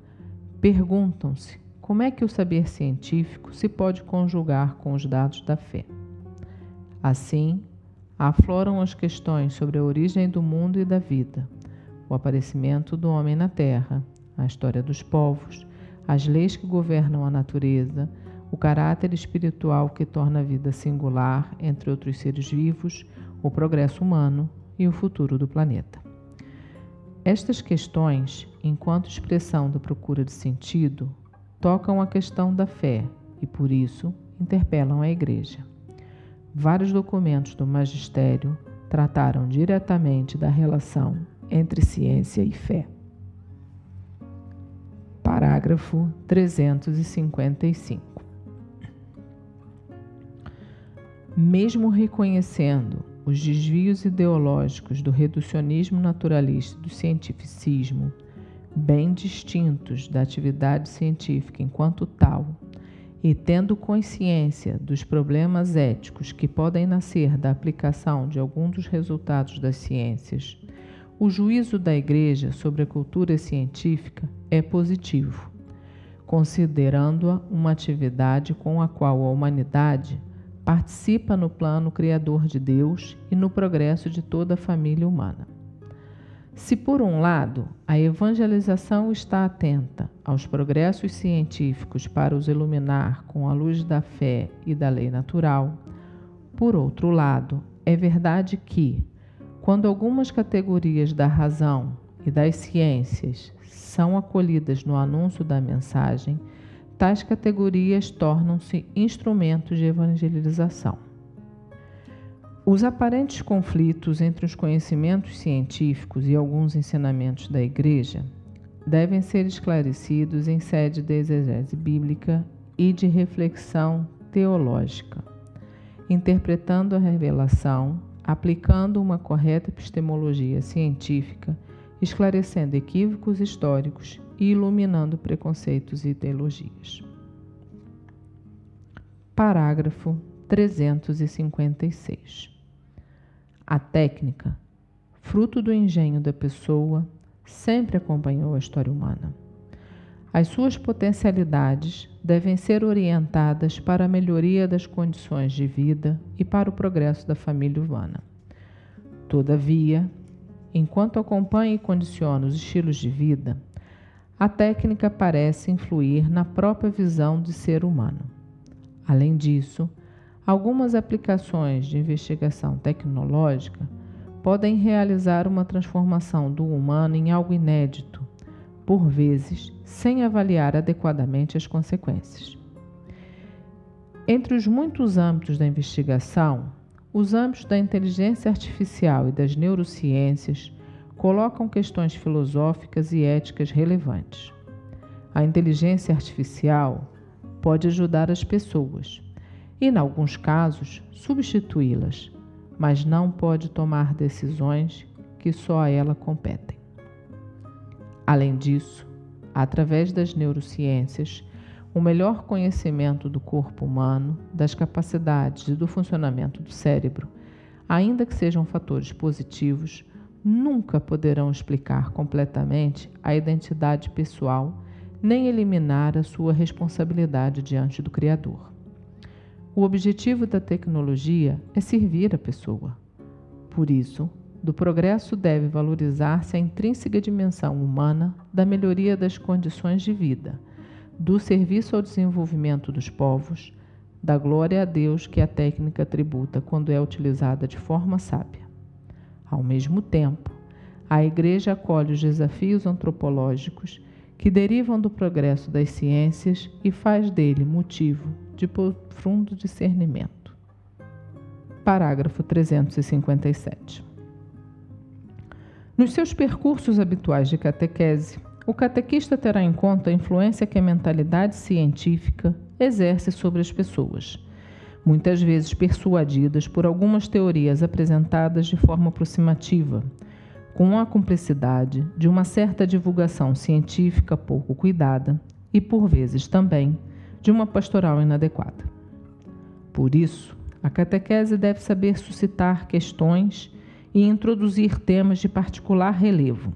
perguntam-se como é que o saber científico se pode conjugar com os dados da fé. Assim, afloram as questões sobre a origem do mundo e da vida, o aparecimento do homem na Terra, a história dos povos, as leis que governam a natureza, o caráter espiritual que torna a vida singular entre outros seres vivos, o progresso humano e o futuro do planeta. Estas questões, enquanto expressão da procura de sentido, tocam a questão da fé e, por isso, interpelam a Igreja. Vários documentos do magistério trataram diretamente da relação entre ciência e fé. Parágrafo 355. Mesmo reconhecendo os desvios ideológicos do reducionismo naturalista e do cientificismo, bem distintos da atividade científica enquanto tal, e tendo consciência dos problemas éticos que podem nascer da aplicação de algum dos resultados das ciências, o juízo da Igreja sobre a cultura científica é positivo, considerando-a uma atividade com a qual a humanidade participa no plano criador de Deus e no progresso de toda a família humana. Se, por um lado, a evangelização está atenta aos progressos científicos para os iluminar com a luz da fé e da lei natural, por outro lado, é verdade que, quando algumas categorias da razão e das ciências são acolhidas no anúncio da mensagem, tais categorias tornam-se instrumentos de evangelização. Os aparentes conflitos entre os conhecimentos científicos e alguns ensinamentos da Igreja devem ser esclarecidos em sede de exegese bíblica e de reflexão teológica, interpretando a revelação aplicando uma correta epistemologia científica, esclarecendo equívocos históricos e iluminando preconceitos e ideologias. Parágrafo 356. A técnica, fruto do engenho da pessoa, sempre acompanhou a história humana. As suas potencialidades devem ser orientadas para a melhoria das condições de vida e para o progresso da família humana. Todavia, enquanto acompanha e condiciona os estilos de vida, a técnica parece influir na própria visão de ser humano. Além disso, algumas aplicações de investigação tecnológica podem realizar uma transformação do humano em algo inédito por vezes, sem avaliar adequadamente as consequências. Entre os muitos âmbitos da investigação, os âmbitos da inteligência artificial e das neurociências colocam questões filosóficas e éticas relevantes. A inteligência artificial pode ajudar as pessoas e, em alguns casos, substituí-las, mas não pode tomar decisões que só a ela competem. Além disso, através das neurociências, o melhor conhecimento do corpo humano, das capacidades e do funcionamento do cérebro, ainda que sejam fatores positivos, nunca poderão explicar completamente a identidade pessoal nem eliminar a sua responsabilidade diante do Criador. O objetivo da tecnologia é servir a pessoa. Por isso, do progresso deve valorizar-se a intrínseca dimensão humana da melhoria das condições de vida, do serviço ao desenvolvimento dos povos, da glória a Deus que a técnica tributa quando é utilizada de forma sábia. Ao mesmo tempo, a Igreja acolhe os desafios antropológicos que derivam do progresso das ciências e faz dele motivo de profundo discernimento. Parágrafo 357. Nos seus percursos habituais de catequese, o catequista terá em conta a influência que a mentalidade científica exerce sobre as pessoas, muitas vezes persuadidas por algumas teorias apresentadas de forma aproximativa, com a cumplicidade de uma certa divulgação científica pouco cuidada e, por vezes também, de uma pastoral inadequada. Por isso, a catequese deve saber suscitar questões e introduzir temas de particular relevo,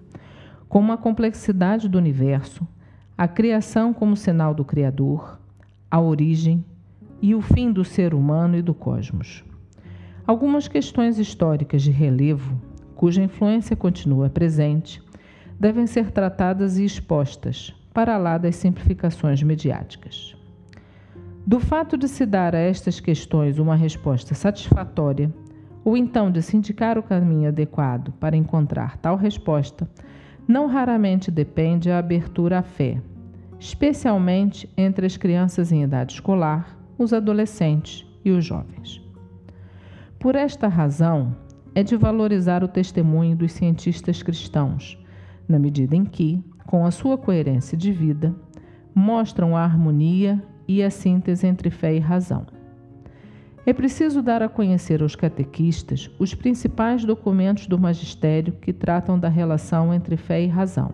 como a complexidade do universo, a criação como sinal do Criador, a origem e o fim do ser humano e do cosmos. Algumas questões históricas de relevo, cuja influência continua presente, devem ser tratadas e expostas, para lá das simplificações mediáticas. Do fato de se dar a estas questões uma resposta satisfatória, ou então de se indicar o caminho adequado para encontrar tal resposta, não raramente depende a abertura à fé, especialmente entre as crianças em idade escolar, os adolescentes e os jovens. Por esta razão, é de valorizar o testemunho dos cientistas cristãos, na medida em que, com a sua coerência de vida, mostram a harmonia e a síntese entre fé e razão. É preciso dar a conhecer aos catequistas os principais documentos do magistério que tratam da relação entre fé e razão,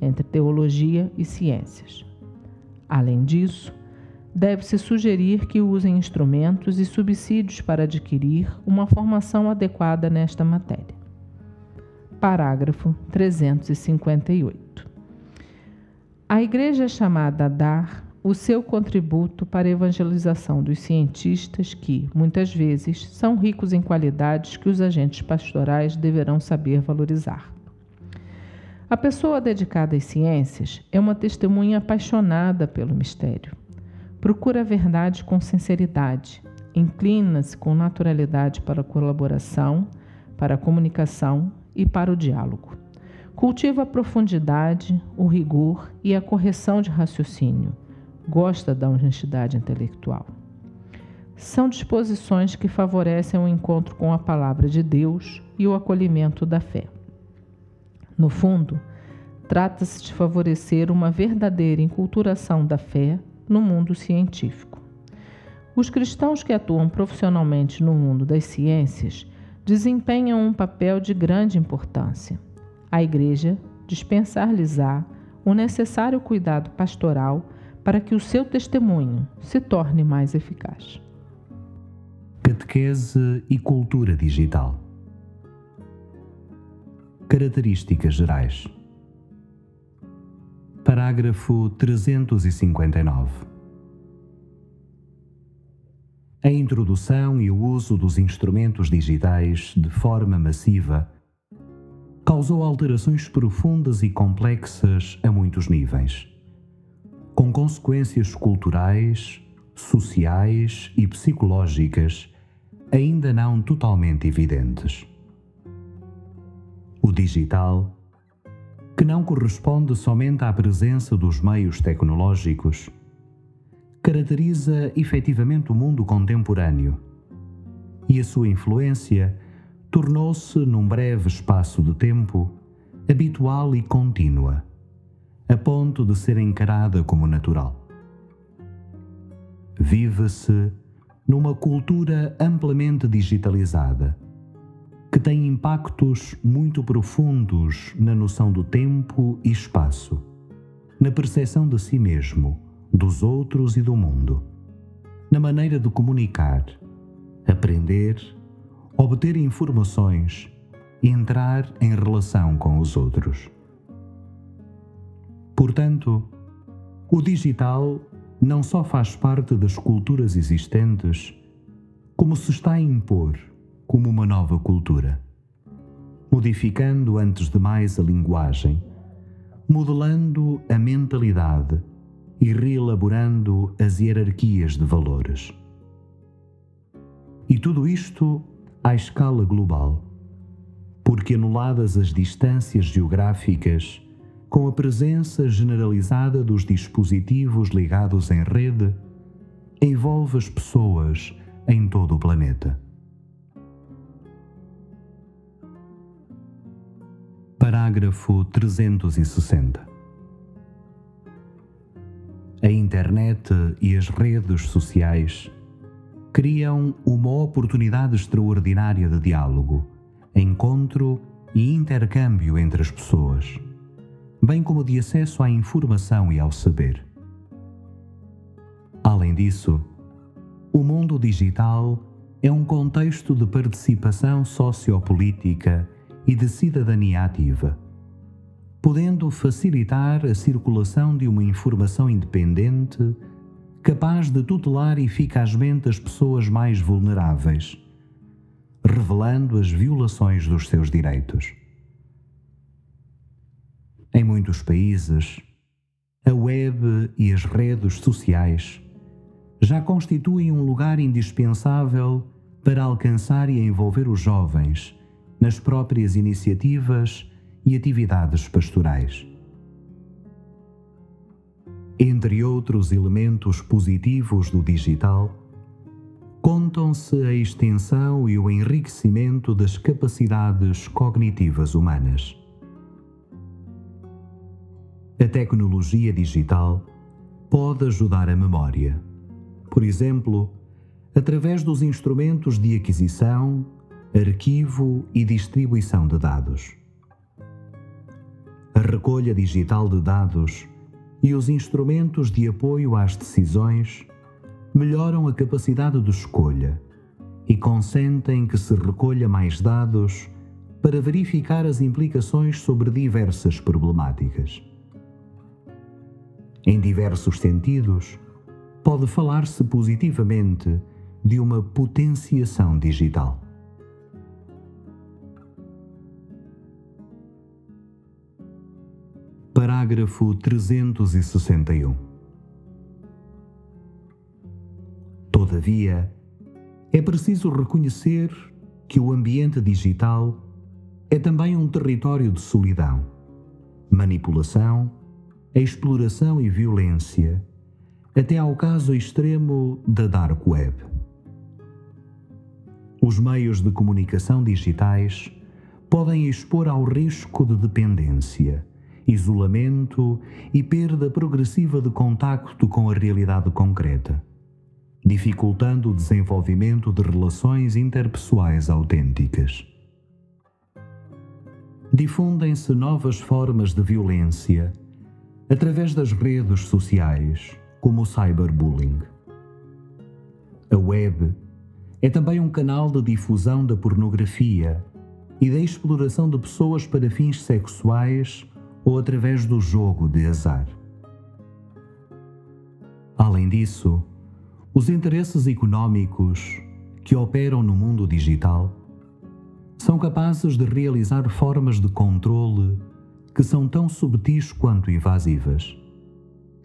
entre teologia e ciências. Além disso, deve-se sugerir que usem instrumentos e subsídios para adquirir uma formação adequada nesta matéria. Parágrafo 358. A Igreja é chamada a dar o seu contributo para a evangelização dos cientistas que, muitas vezes, são ricos em qualidades que os agentes pastorais deverão saber valorizar. A pessoa dedicada às ciências é uma testemunha apaixonada pelo mistério. Procura a verdade com sinceridade, inclina-se com naturalidade para a colaboração, para a comunicação e para o diálogo. Cultiva a profundidade, o rigor e a correção de raciocínio gosta da honestidade intelectual. São disposições que favorecem o encontro com a palavra de Deus e o acolhimento da fé. No fundo, trata-se de favorecer uma verdadeira enculturação da fé no mundo científico. Os cristãos que atuam profissionalmente no mundo das ciências desempenham um papel de grande importância. A Igreja dispensar-lhes-á o necessário cuidado pastoral para que o seu testemunho se torne mais eficaz. Catequese e cultura digital. Características gerais. Parágrafo 359. A introdução e o uso dos instrumentos digitais de forma massiva causou alterações profundas e complexas a muitos níveis com consequências culturais, sociais e psicológicas ainda não totalmente evidentes. O digital, que não corresponde somente à presença dos meios tecnológicos, caracteriza efetivamente o mundo contemporâneo, e a sua influência tornou-se, num breve espaço de tempo, habitual e contínua, a ponto de ser encarada como natural. Vive-se numa cultura amplamente digitalizada, que tem impactos muito profundos na noção do tempo e espaço, na percepção de si mesmo, dos outros e do mundo, na maneira de comunicar, aprender, obter informações e entrar em relação com os outros. Portanto, o digital não só faz parte das culturas existentes, como se está a impor como uma nova cultura, modificando antes de mais a linguagem, modelando a mentalidade e reelaborando as hierarquias de valores. E tudo isto à escala global, porque anuladas as distâncias geográficas, com a presença generalizada dos dispositivos ligados em rede, envolve as pessoas em todo o planeta. Parágrafo 360 A internet e as redes sociais criam uma oportunidade extraordinária de diálogo, encontro e intercâmbio entre as pessoas, bem como de acesso à informação e ao saber. Além disso, o mundo digital é um contexto de participação sociopolítica e de cidadania ativa, podendo facilitar a circulação de uma informação independente capaz de tutelar eficazmente as pessoas mais vulneráveis, revelando as violações dos seus direitos. Em muitos países, a web e as redes sociais já constituem um lugar indispensável para alcançar e envolver os jovens nas próprias iniciativas e atividades pastorais. Entre outros elementos positivos do digital, contam-se a extensão e o enriquecimento das capacidades cognitivas humanas. A tecnologia digital pode ajudar a memória, por exemplo, através dos instrumentos de aquisição, arquivo e distribuição de dados. A recolha digital de dados e os instrumentos de apoio às decisões melhoram a capacidade de escolha e consentem que se recolha mais dados para verificar as implicações sobre diversas problemáticas. Em diversos sentidos, pode falar-se positivamente de uma potenciação digital. Parágrafo 361. Todavia, é preciso reconhecer que o ambiente digital é também um território de solidão, manipulação, exploração e violência, até ao caso extremo da Dark Web. Os meios de comunicação digitais podem expor ao risco de dependência isolamento e perda progressiva de contacto com a realidade concreta, dificultando o desenvolvimento de relações interpessoais autênticas. Difundem-se novas formas de violência através das redes sociais, como o cyberbullying. A web é também um canal de difusão da pornografia e da exploração de pessoas para fins sexuais ou através do jogo de azar. Além disso, os interesses económicos que operam no mundo digital são capazes de realizar formas de controle que são tão subtis quanto invasivas,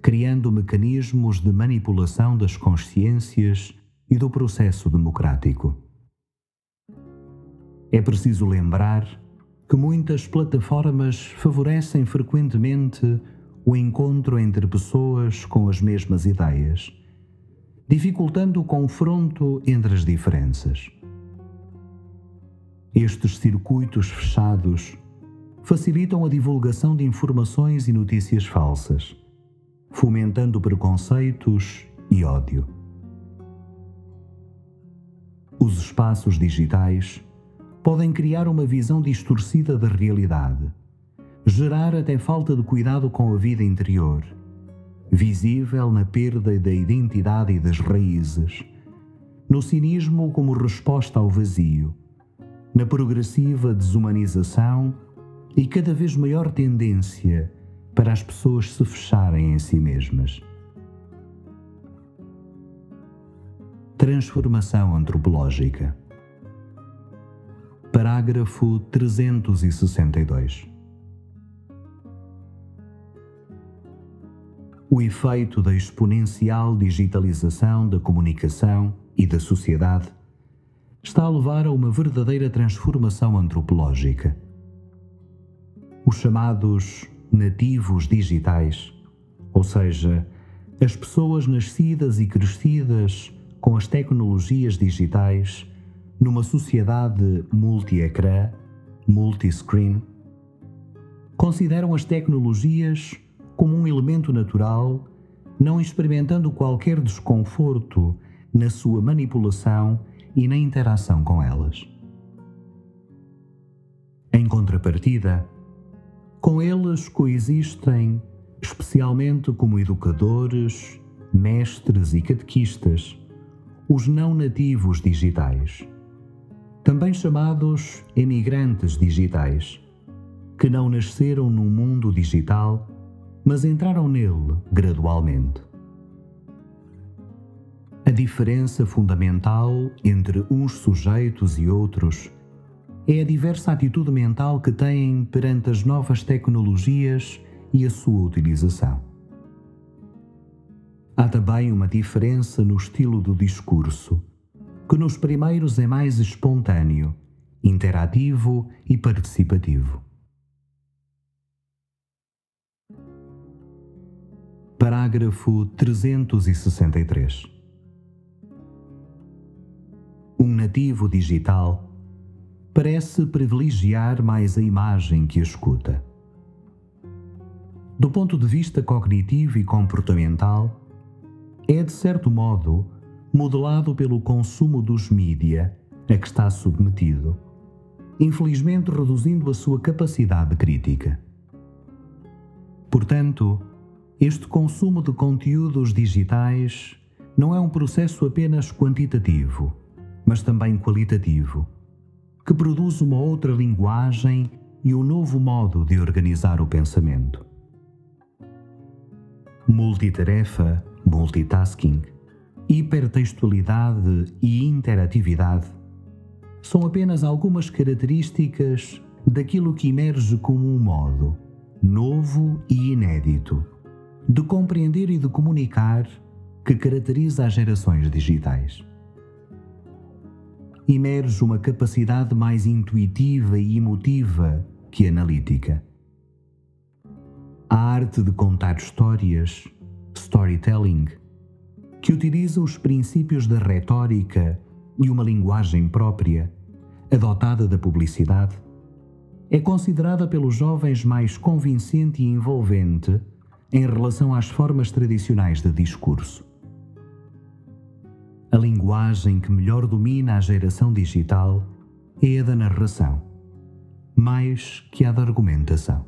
criando mecanismos de manipulação das consciências e do processo democrático. É preciso lembrar que muitas plataformas favorecem frequentemente o encontro entre pessoas com as mesmas ideias, dificultando o confronto entre as diferenças. Estes circuitos fechados facilitam a divulgação de informações e notícias falsas, fomentando preconceitos e ódio. Os espaços digitais podem criar uma visão distorcida da realidade, gerar até falta de cuidado com a vida interior, visível na perda da identidade e das raízes, no cinismo como resposta ao vazio, na progressiva desumanização e cada vez maior tendência para as pessoas se fecharem em si mesmas. Transformação antropológica. Parágrafo 362. O efeito da exponencial digitalização da comunicação e da sociedade está a levar a uma verdadeira transformação antropológica. Os chamados nativos digitais, ou seja, as pessoas nascidas e crescidas com as tecnologias digitais numa sociedade multi-ecrã, multi-screen, consideram as tecnologias como um elemento natural, não experimentando qualquer desconforto na sua manipulação e na interação com elas. Em contrapartida, com eles coexistem, especialmente como educadores, mestres e catequistas, os não nativos digitais, também chamados emigrantes digitais, que não nasceram num mundo digital, mas entraram nele gradualmente. A diferença fundamental entre uns sujeitos e outros é a diversa atitude mental que têm perante as novas tecnologias e a sua utilização. Há também uma diferença no estilo do discurso, que nos primeiros é mais espontâneo, interativo e participativo. Parágrafo 363 um nativo digital, parece privilegiar mais a imagem que a escuta. Do ponto de vista cognitivo e comportamental, é de certo modo modelado pelo consumo dos mídia a que está submetido, infelizmente reduzindo a sua capacidade crítica. Portanto, este consumo de conteúdos digitais não é um processo apenas quantitativo mas também qualitativo, que produz uma outra linguagem e um novo modo de organizar o pensamento. Multitarefa, multitasking, hipertextualidade e interatividade são apenas algumas características daquilo que emerge como um modo novo e inédito de compreender e de comunicar que caracteriza as gerações digitais emerge uma capacidade mais intuitiva e emotiva que analítica. A arte de contar histórias, storytelling, que utiliza os princípios da retórica e uma linguagem própria, adotada da publicidade, é considerada pelos jovens mais convincente e envolvente em relação às formas tradicionais de discurso. A linguagem que melhor domina a geração digital é a da narração, mais que a da argumentação.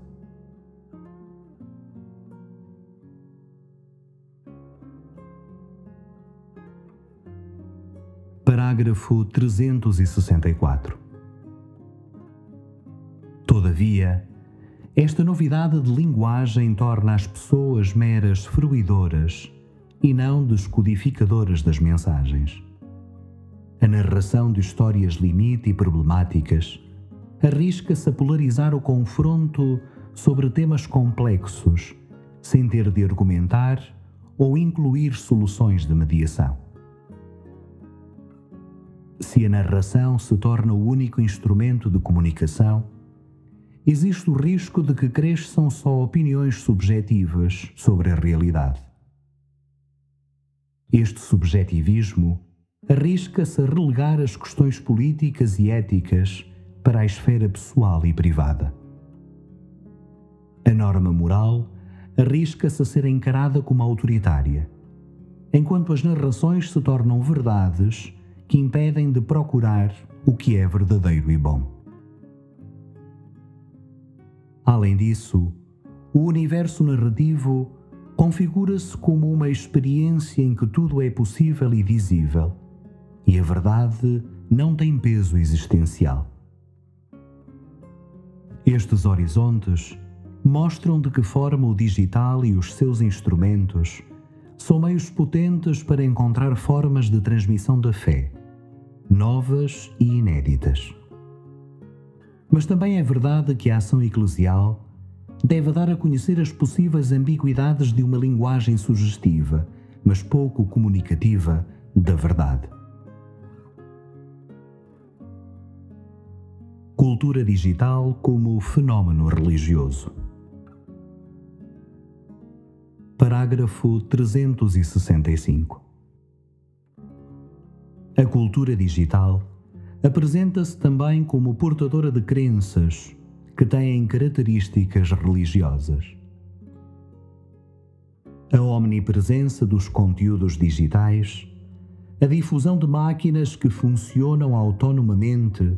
Parágrafo 364. Todavia, esta novidade de linguagem torna as pessoas meras fruidoras e não descodificadoras das mensagens. A narração de histórias limite e problemáticas arrisca-se a polarizar o confronto sobre temas complexos, sem ter de argumentar ou incluir soluções de mediação. Se a narração se torna o único instrumento de comunicação, existe o risco de que cresçam só opiniões subjetivas sobre a realidade. Este subjetivismo arrisca-se a relegar as questões políticas e éticas para a esfera pessoal e privada. A norma moral arrisca-se a ser encarada como autoritária, enquanto as narrações se tornam verdades que impedem de procurar o que é verdadeiro e bom. Além disso, o universo narrativo configura-se como uma experiência em que tudo é possível e visível, e a verdade não tem peso existencial. Estes horizontes mostram de que forma o digital e os seus instrumentos são meios potentes para encontrar formas de transmissão da fé, novas e inéditas. Mas também é verdade que a ação eclesial deve dar a conhecer as possíveis ambiguidades de uma linguagem sugestiva, mas pouco comunicativa, da verdade. Cultura digital como fenómeno religioso. Parágrafo 365. A cultura digital apresenta-se também como portadora de crenças que têm características religiosas. A omnipresença dos conteúdos digitais, a difusão de máquinas que funcionam autonomamente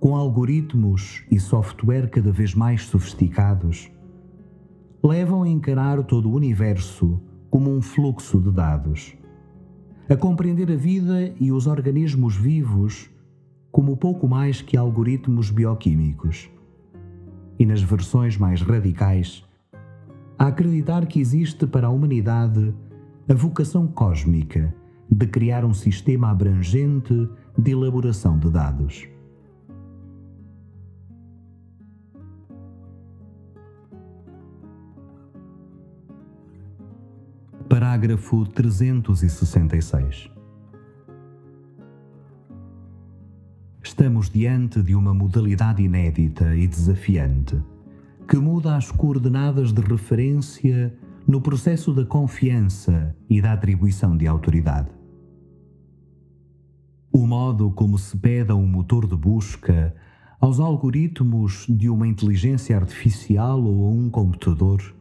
com algoritmos e software cada vez mais sofisticados, levam a encarar todo o universo como um fluxo de dados, a compreender a vida e os organismos vivos como pouco mais que algoritmos bioquímicos e nas versões mais radicais, a acreditar que existe para a humanidade a vocação cósmica de criar um sistema abrangente de elaboração de dados. Parágrafo 366 Estamos diante de uma modalidade inédita e desafiante que muda as coordenadas de referência no processo da confiança e da atribuição de autoridade. O modo como se pede a um motor de busca, aos algoritmos de uma inteligência artificial ou a um computador,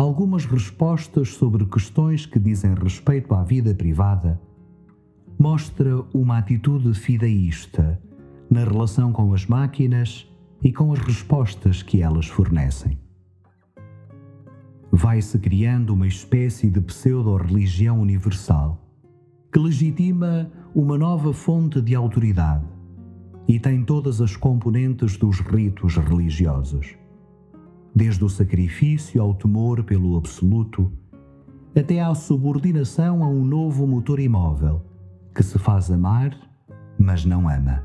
algumas respostas sobre questões que dizem respeito à vida privada, mostra uma atitude fideísta na relação com as máquinas e com as respostas que elas fornecem. Vai-se criando uma espécie de pseudo-religião universal que legitima uma nova fonte de autoridade e tem todas as componentes dos ritos religiosos, desde o sacrifício ao temor pelo absoluto, até à subordinação a um novo motor imóvel que se faz amar, mas não ama.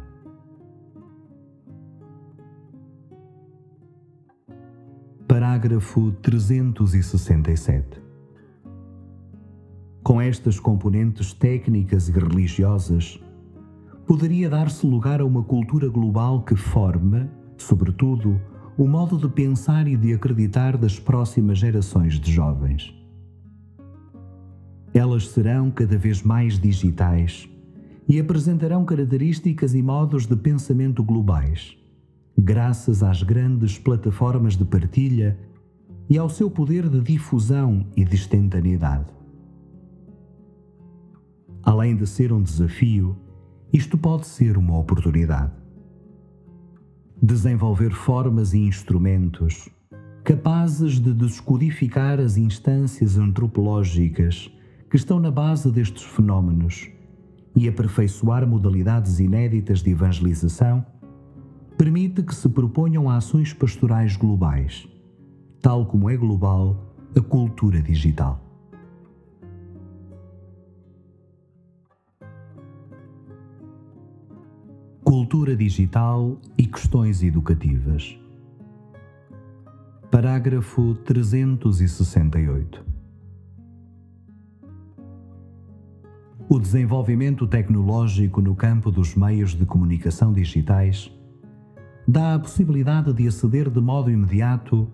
Parágrafo 367. Com estas componentes técnicas e religiosas, poderia dar-se lugar a uma cultura global que forma, sobretudo, o modo de pensar e de acreditar das próximas gerações de jovens. Elas serão cada vez mais digitais e apresentarão características e modos de pensamento globais graças às grandes plataformas de partilha e ao seu poder de difusão e de instantaneidade. Além de ser um desafio, isto pode ser uma oportunidade. Desenvolver formas e instrumentos capazes de descodificar as instâncias antropológicas que estão na base destes fenómenos e aperfeiçoar modalidades inéditas de evangelização permite que se proponham ações pastorais globais, tal como é global a cultura digital. Cultura digital e questões educativas. Parágrafo 368. O desenvolvimento tecnológico no campo dos meios de comunicação digitais dá a possibilidade de aceder de modo imediato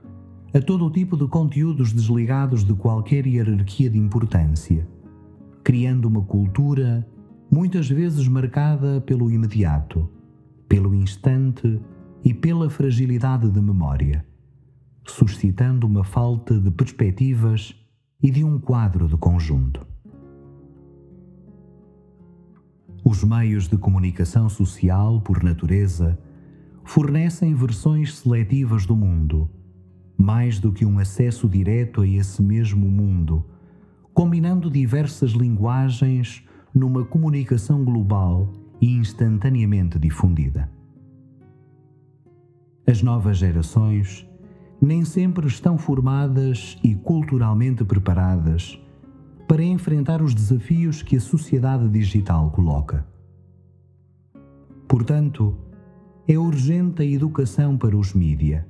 a todo o tipo de conteúdos desligados de qualquer hierarquia de importância, criando uma cultura muitas vezes marcada pelo imediato, pelo instante e pela fragilidade de memória, suscitando uma falta de perspectivas e de um quadro de conjunto. Os meios de comunicação social, por natureza, fornecem versões seletivas do mundo, mais do que um acesso direto a esse mesmo mundo, combinando diversas linguagens numa comunicação global e instantaneamente difundida. As novas gerações nem sempre estão formadas e culturalmente preparadas para enfrentar os desafios que a sociedade digital coloca. Portanto, é urgente a educação para os mídia,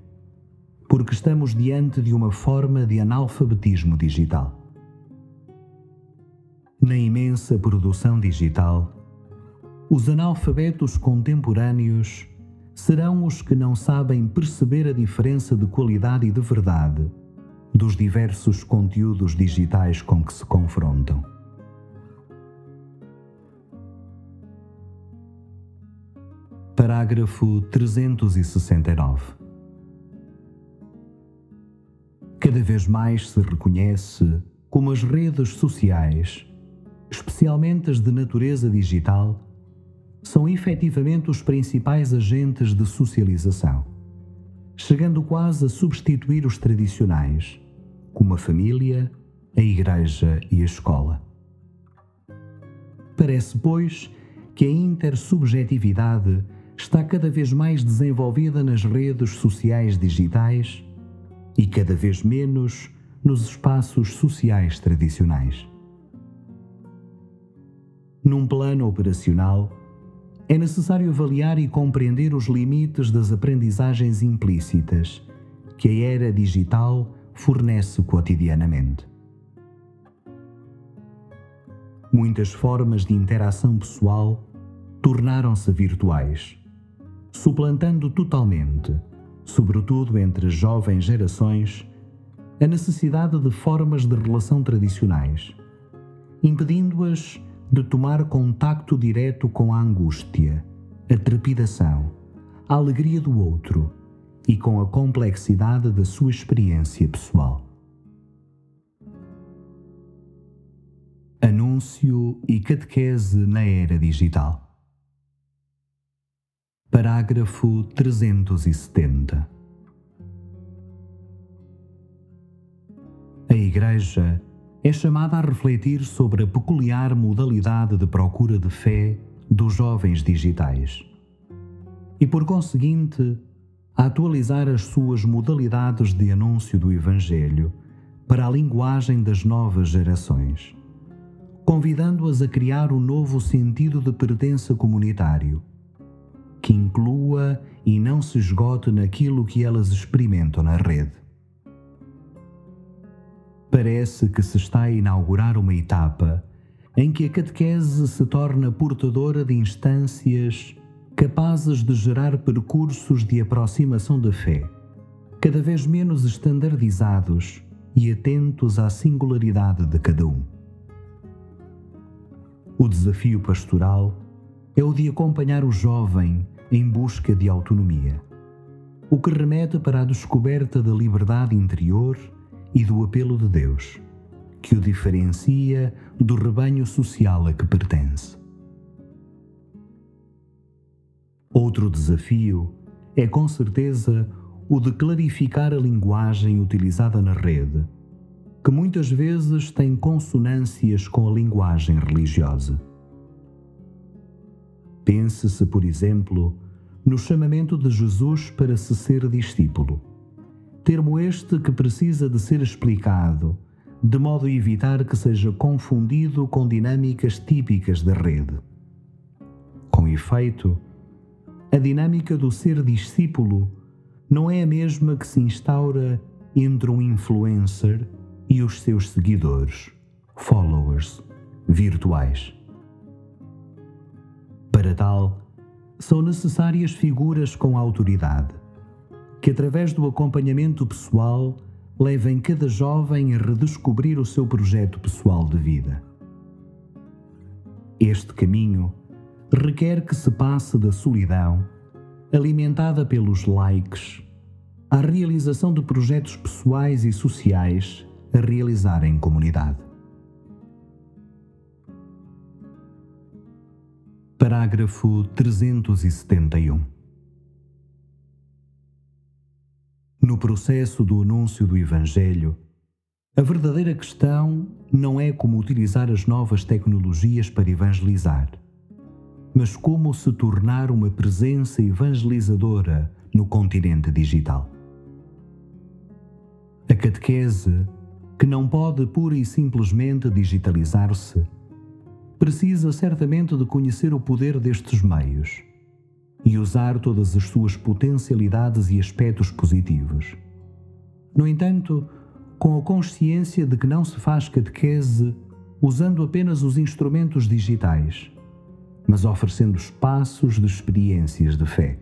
porque estamos diante de uma forma de analfabetismo digital. Imensa produção digital, os analfabetos contemporâneos serão os que não sabem perceber a diferença de qualidade e de verdade dos diversos conteúdos digitais com que se confrontam. Parágrafo 369. Cada vez mais se reconhece como as redes sociais, especialmente as de natureza digital, são efetivamente os principais agentes de socialização, chegando quase a substituir os tradicionais, como a família, a igreja e a escola. Parece, pois, que a intersubjetividade está cada vez mais desenvolvida nas redes sociais digitais e cada vez menos nos espaços sociais tradicionais. Num plano operacional, é necessário avaliar e compreender os limites das aprendizagens implícitas que a era digital fornece cotidianamente. Muitas formas de interação pessoal tornaram-se virtuais, suplantando totalmente, sobretudo entre jovens gerações, a necessidade de formas de relação tradicionais, impedindo-as de tomar contacto direto com a angústia, a trepidação, a alegria do outro e com a complexidade da sua experiência pessoal. Anúncio e catequese na era digital. Parágrafo 370. A Igreja é chamada a refletir sobre a peculiar modalidade de procura de fé dos jovens digitais e, por conseguinte, a atualizar as suas modalidades de anúncio do Evangelho para a linguagem das novas gerações, convidando-as a criar um novo sentido de pertença comunitário, que inclua e não se esgote naquilo que elas experimentam na rede. Parece que se está a inaugurar uma etapa em que a catequese se torna portadora de instâncias capazes de gerar percursos de aproximação da fé, cada vez menos estandardizados e atentos à singularidade de cada um. O desafio pastoral é o de acompanhar o jovem em busca de autonomia, o que remete para a descoberta da liberdade interior e do apelo de Deus, que o diferencia do rebanho social a que pertence. Outro desafio é, com certeza, o de clarificar a linguagem utilizada na rede, que muitas vezes tem consonâncias com a linguagem religiosa. Pense-se, por exemplo, no chamamento de Jesus para se ser discípulo termo este que precisa de ser explicado, de modo a evitar que seja confundido com dinâmicas típicas da rede. Com efeito, a dinâmica do ser discípulo não é a mesma que se instaura entre um influencer e os seus seguidores, followers, virtuais. Para tal, são necessárias figuras com autoridade que, através do acompanhamento pessoal, levem cada jovem a redescobrir o seu projeto pessoal de vida. Este caminho requer que se passe da solidão alimentada pelos likes, à realização de projetos pessoais e sociais a realizar em comunidade. Parágrafo 371. No processo do anúncio do Evangelho, a verdadeira questão não é como utilizar as novas tecnologias para evangelizar, mas como se tornar uma presença evangelizadora no continente digital. A catequese, que não pode pura e simplesmente digitalizar-se, precisa certamente de conhecer o poder destes meios e usar todas as suas potencialidades e aspectos positivos. No entanto, com a consciência de que não se faz catequese usando apenas os instrumentos digitais, mas oferecendo espaços de experiências de fé.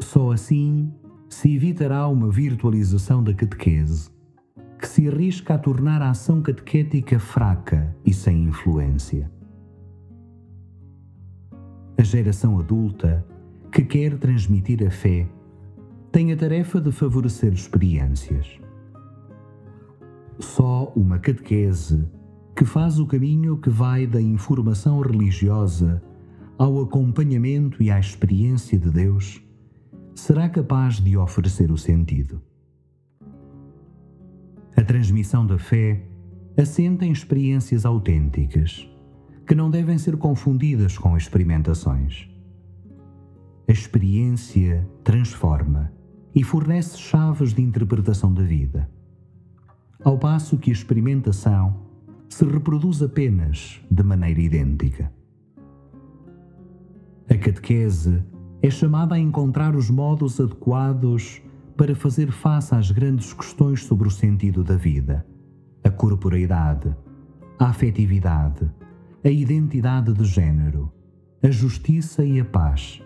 Só assim se evitará uma virtualização da catequese que se arrisca a tornar a ação catequética fraca e sem influência. A geração adulta que quer transmitir a fé tem a tarefa de favorecer experiências. Só uma catequese que faz o caminho que vai da informação religiosa ao acompanhamento e à experiência de Deus será capaz de oferecer o sentido. A transmissão da fé assenta em experiências autênticas, que não devem ser confundidas com experimentações. A experiência transforma e fornece chaves de interpretação da vida, ao passo que a experimentação se reproduz apenas de maneira idêntica. A catequese é chamada a encontrar os modos adequados para fazer face às grandes questões sobre o sentido da vida, a corporeidade, a afetividade, a identidade de género, a justiça e a paz,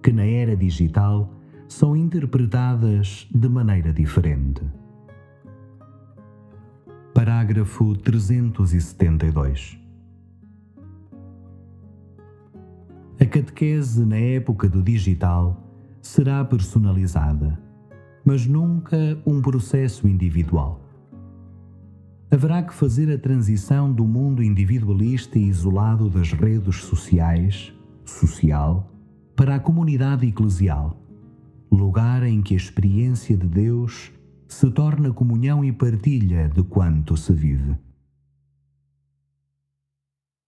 que na era digital são interpretadas de maneira diferente. Parágrafo 372 A catequese na época do digital será personalizada, mas nunca um processo individual. Haverá que fazer a transição do mundo individualista e isolado das redes sociais, social, para a comunidade eclesial, lugar em que a experiência de Deus se torna comunhão e partilha de quanto se vive.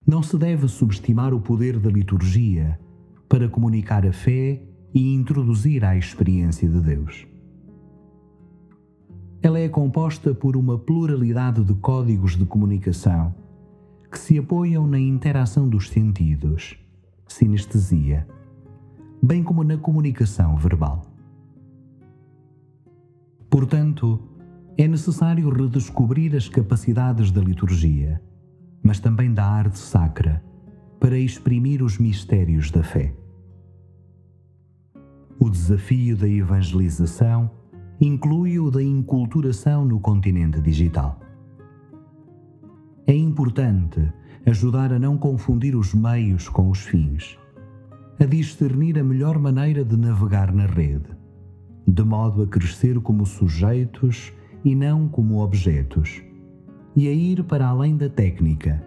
Não se deve subestimar o poder da liturgia para comunicar a fé e introduzir a experiência de Deus. Ela é composta por uma pluralidade de códigos de comunicação que se apoiam na interação dos sentidos, sinestesia, bem como na comunicação verbal. Portanto, é necessário redescobrir as capacidades da liturgia mas também da arte sacra, para exprimir os mistérios da fé. O desafio da evangelização inclui o da inculturação no continente digital. É importante ajudar a não confundir os meios com os fins, a discernir a melhor maneira de navegar na rede, de modo a crescer como sujeitos e não como objetos e a ir para além da técnica,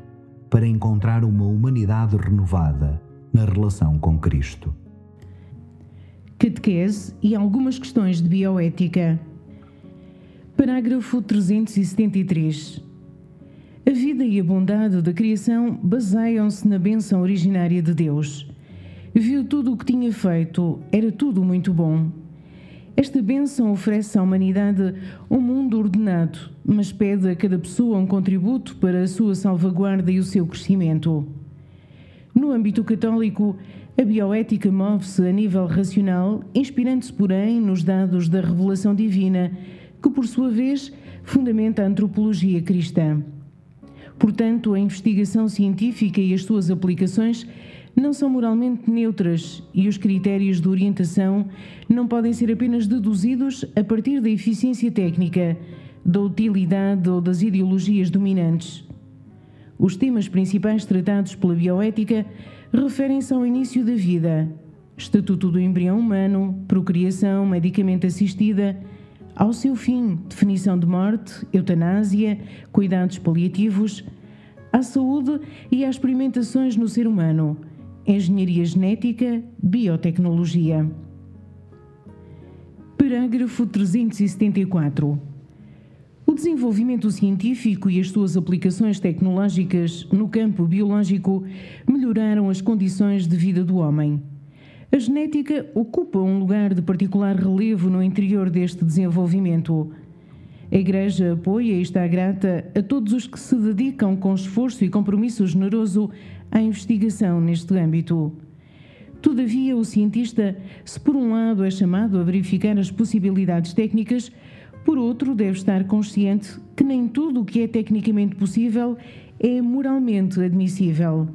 para encontrar uma humanidade renovada na relação com Cristo. Catequese e algumas questões de bioética. Parágrafo 373. A vida e a bondade da criação baseiam-se na benção originária de Deus. Viu tudo o que tinha feito, era tudo muito bom. Esta bênção oferece à humanidade um mundo ordenado, mas pede a cada pessoa um contributo para a sua salvaguarda e o seu crescimento. No âmbito católico, a bioética move-se a nível racional, inspirando-se, porém, nos dados da revelação divina, que, por sua vez, fundamenta a antropologia cristã. Portanto, a investigação científica e as suas aplicações não são moralmente neutras e os critérios de orientação não podem ser apenas deduzidos a partir da eficiência técnica, da utilidade ou das ideologias dominantes. Os temas principais tratados pela bioética referem-se ao início da vida, estatuto do embrião humano, procriação, medicamente assistida, ao seu fim, definição de morte, eutanásia, cuidados paliativos, à saúde e às experimentações no ser humano, engenharia genética, biotecnologia. Parágrafo 374. Desenvolvimento científico e as suas aplicações tecnológicas no campo biológico melhoraram as condições de vida do homem. A genética ocupa um lugar de particular relevo no interior deste desenvolvimento. A Igreja apoia e está grata a todos os que se dedicam com esforço e compromisso generoso à investigação neste âmbito. Todavia, o cientista, se por um lado é chamado a verificar as possibilidades técnicas, por outro, deve estar consciente que nem tudo o que é tecnicamente possível é moralmente admissível.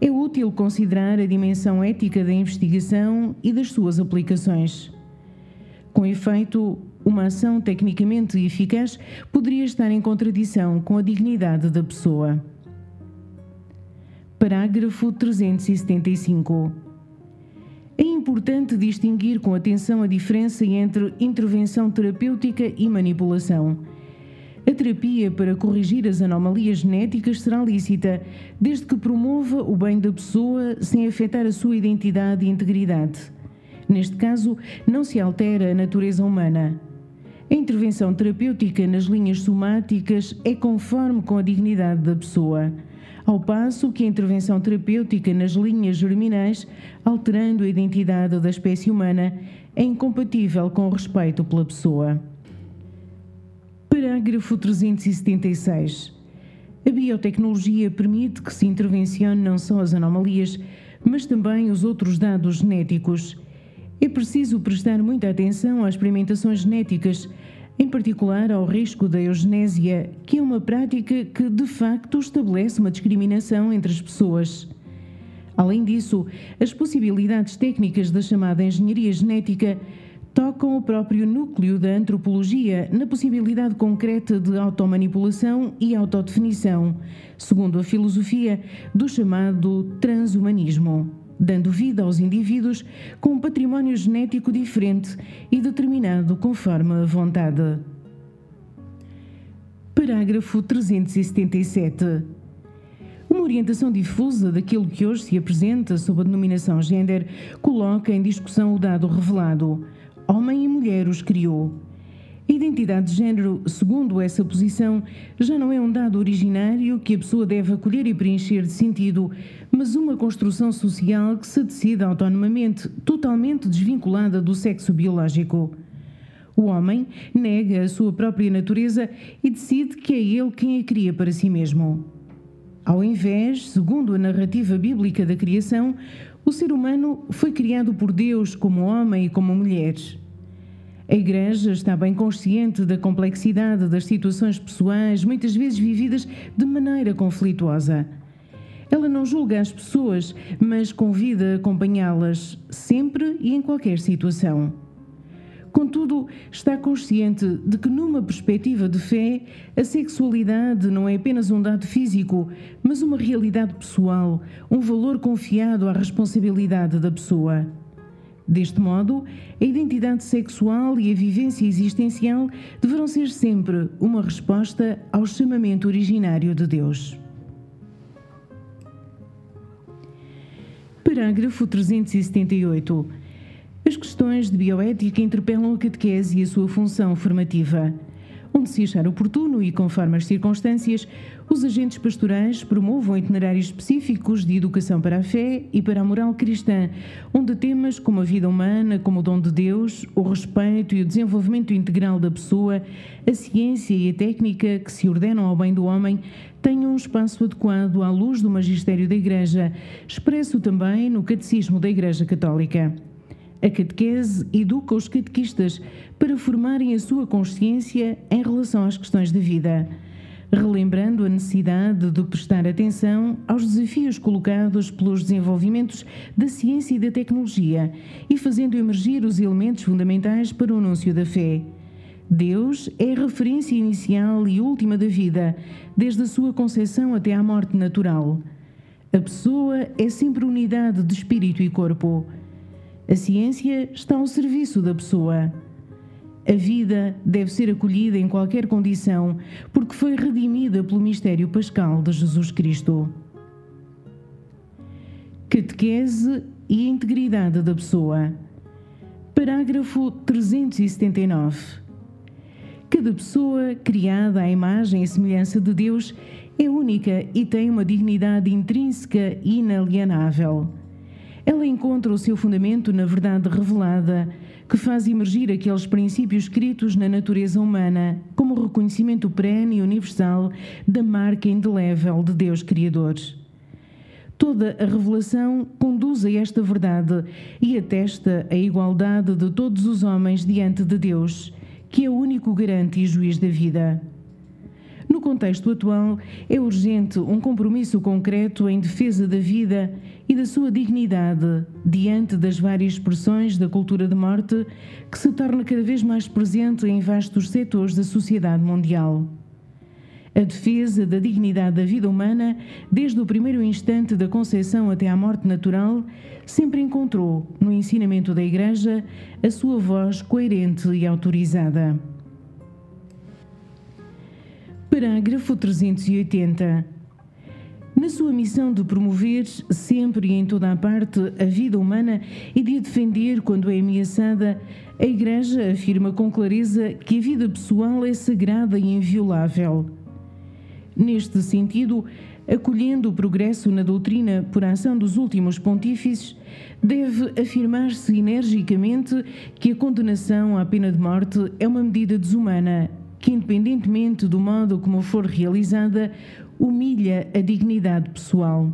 É útil considerar a dimensão ética da investigação e das suas aplicações. Com efeito, uma ação tecnicamente eficaz poderia estar em contradição com a dignidade da pessoa. Parágrafo 375. É importante distinguir com atenção a diferença entre intervenção terapêutica e manipulação. A terapia para corrigir as anomalias genéticas será lícita, desde que promova o bem da pessoa sem afetar a sua identidade e integridade. Neste caso, não se altera a natureza humana. A intervenção terapêutica nas linhas somáticas é conforme com a dignidade da pessoa ao passo que a intervenção terapêutica nas linhas germinais, alterando a identidade da espécie humana, é incompatível com o respeito pela pessoa. Parágrafo 376. A biotecnologia permite que se intervencione não só as anomalias, mas também os outros dados genéticos. É preciso prestar muita atenção às experimentações genéticas em particular ao risco da eugenésia, que é uma prática que de facto estabelece uma discriminação entre as pessoas. Além disso, as possibilidades técnicas da chamada engenharia genética tocam o próprio núcleo da antropologia na possibilidade concreta de automanipulação e autodefinição, segundo a filosofia do chamado transhumanismo dando vida aos indivíduos com um património genético diferente e determinado conforme a vontade. Parágrafo 377. Uma orientação difusa daquilo que hoje se apresenta sob a denominação gênero coloca em discussão o dado revelado: homem e mulher os criou identidade de género, segundo essa posição, já não é um dado originário que a pessoa deve acolher e preencher de sentido, mas uma construção social que se decide autonomamente, totalmente desvinculada do sexo biológico. O homem nega a sua própria natureza e decide que é ele quem a cria para si mesmo. Ao invés, segundo a narrativa bíblica da criação, o ser humano foi criado por Deus como homem e como mulher. A Igreja está bem consciente da complexidade das situações pessoais, muitas vezes vividas de maneira conflituosa. Ela não julga as pessoas, mas convida a acompanhá-las sempre e em qualquer situação. Contudo, está consciente de que, numa perspectiva de fé, a sexualidade não é apenas um dado físico, mas uma realidade pessoal, um valor confiado à responsabilidade da pessoa. Deste modo, a identidade sexual e a vivência existencial deverão ser sempre uma resposta ao chamamento originário de Deus. Parágrafo 378. As questões de bioética interpelam a catequese e a sua função formativa onde se achar oportuno e conforme as circunstâncias, os agentes pastorais promovam itinerários específicos de educação para a fé e para a moral cristã, onde temas como a vida humana, como o dom de Deus, o respeito e o desenvolvimento integral da pessoa, a ciência e a técnica que se ordenam ao bem do homem, tenham um espaço adequado à luz do magistério da Igreja, expresso também no Catecismo da Igreja Católica. A catequese educa os catequistas para formarem a sua consciência em relação às questões da vida, relembrando a necessidade de prestar atenção aos desafios colocados pelos desenvolvimentos da ciência e da tecnologia e fazendo emergir os elementos fundamentais para o anúncio da fé. Deus é a referência inicial e última da vida, desde a sua concepção até à morte natural. A pessoa é sempre unidade de espírito e corpo. A ciência está ao serviço da pessoa. A vida deve ser acolhida em qualquer condição, porque foi redimida pelo mistério pascal de Jesus Cristo. Catequese e integridade da pessoa. Parágrafo 379. Cada pessoa criada à imagem e semelhança de Deus é única e tem uma dignidade intrínseca e inalienável. Ela encontra o seu fundamento na verdade revelada que faz emergir aqueles princípios escritos na natureza humana como o reconhecimento perene e universal da marca indelével de Deus Criador. Toda a revelação conduz a esta verdade e atesta a igualdade de todos os homens diante de Deus, que é o único garante e juiz da vida. No contexto atual, é urgente um compromisso concreto em defesa da vida e da sua dignidade diante das várias expressões da cultura de morte que se torna cada vez mais presente em vastos setores da sociedade mundial. A defesa da dignidade da vida humana, desde o primeiro instante da concepção até à morte natural, sempre encontrou, no ensinamento da Igreja, a sua voz coerente e autorizada. Parágrafo 380. Na sua missão de promover sempre e em toda a parte a vida humana e de a defender quando é ameaçada, a Igreja afirma com clareza que a vida pessoal é sagrada e inviolável. Neste sentido, acolhendo o progresso na doutrina por ação dos últimos pontífices, deve afirmar-se energicamente que a condenação à pena de morte é uma medida desumana que, independentemente do modo como for realizada, humilha a dignidade pessoal.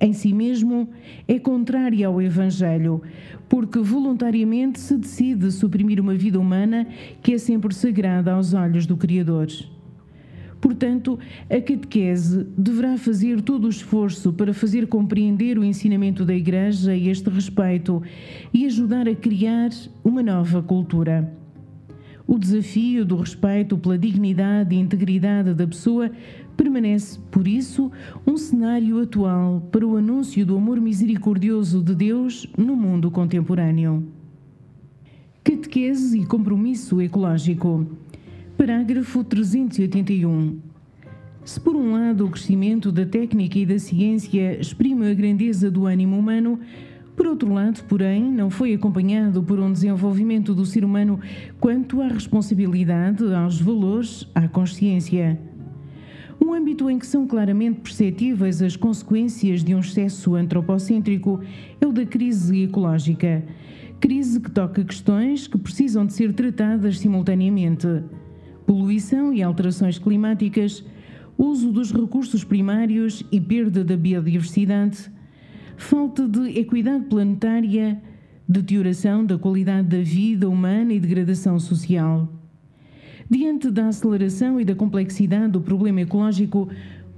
Em si mesmo, é contrária ao Evangelho, porque voluntariamente se decide suprimir uma vida humana que é sempre sagrada aos olhos do Criador. Portanto, a catequese deverá fazer todo o esforço para fazer compreender o ensinamento da Igreja a este respeito e ajudar a criar uma nova cultura. O desafio do respeito pela dignidade e integridade da pessoa permanece, por isso, um cenário atual para o anúncio do amor misericordioso de Deus no mundo contemporâneo. Catequese e compromisso ecológico. Parágrafo 381. Se, por um lado, o crescimento da técnica e da ciência exprime a grandeza do ânimo humano, por outro lado, porém, não foi acompanhado por um desenvolvimento do ser humano quanto à responsabilidade, aos valores, à consciência. Um âmbito em que são claramente perceptíveis as consequências de um excesso antropocêntrico é o da crise ecológica. Crise que toca questões que precisam de ser tratadas simultaneamente: poluição e alterações climáticas, uso dos recursos primários e perda da biodiversidade falta de equidade planetária, deterioração da qualidade da vida humana e degradação social. Diante da aceleração e da complexidade do problema ecológico,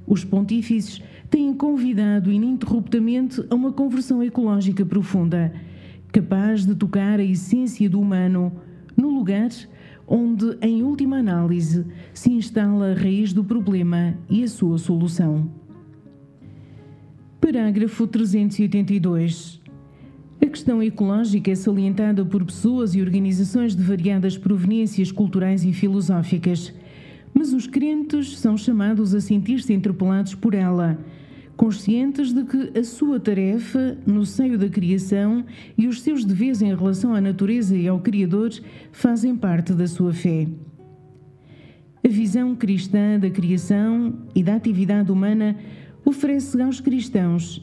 os pontífices têm convidado ininterruptamente a uma conversão ecológica profunda, capaz de tocar a essência do humano no lugar onde, em última análise, se instala a raiz do problema e a sua solução. Parágrafo 382. A questão ecológica é salientada por pessoas e organizações de variadas proveniências culturais e filosóficas, mas os crentes são chamados a sentir-se interpelados por ela, conscientes de que a sua tarefa no seio da criação e os seus deveres em relação à natureza e ao Criador fazem parte da sua fé. A visão cristã da criação e da atividade humana oferece aos cristãos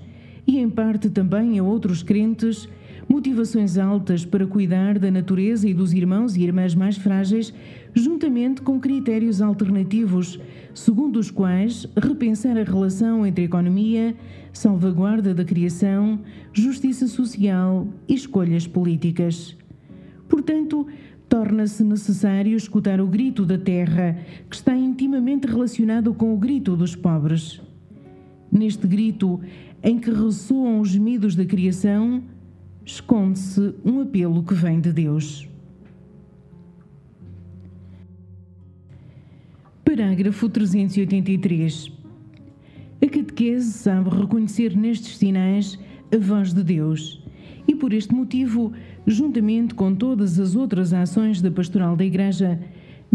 e, em parte, também a outros crentes motivações altas para cuidar da natureza e dos irmãos e irmãs mais frágeis, juntamente com critérios alternativos, segundo os quais repensar a relação entre economia, salvaguarda da criação, justiça social e escolhas políticas. Portanto, torna-se necessário escutar o grito da terra, que está intimamente relacionado com o grito dos pobres. Neste grito, em que ressoam os gemidos da criação, esconde-se um apelo que vem de Deus. Parágrafo 383. A catequese sabe reconhecer nestes sinais a voz de Deus e, por este motivo, juntamente com todas as outras ações da pastoral da Igreja,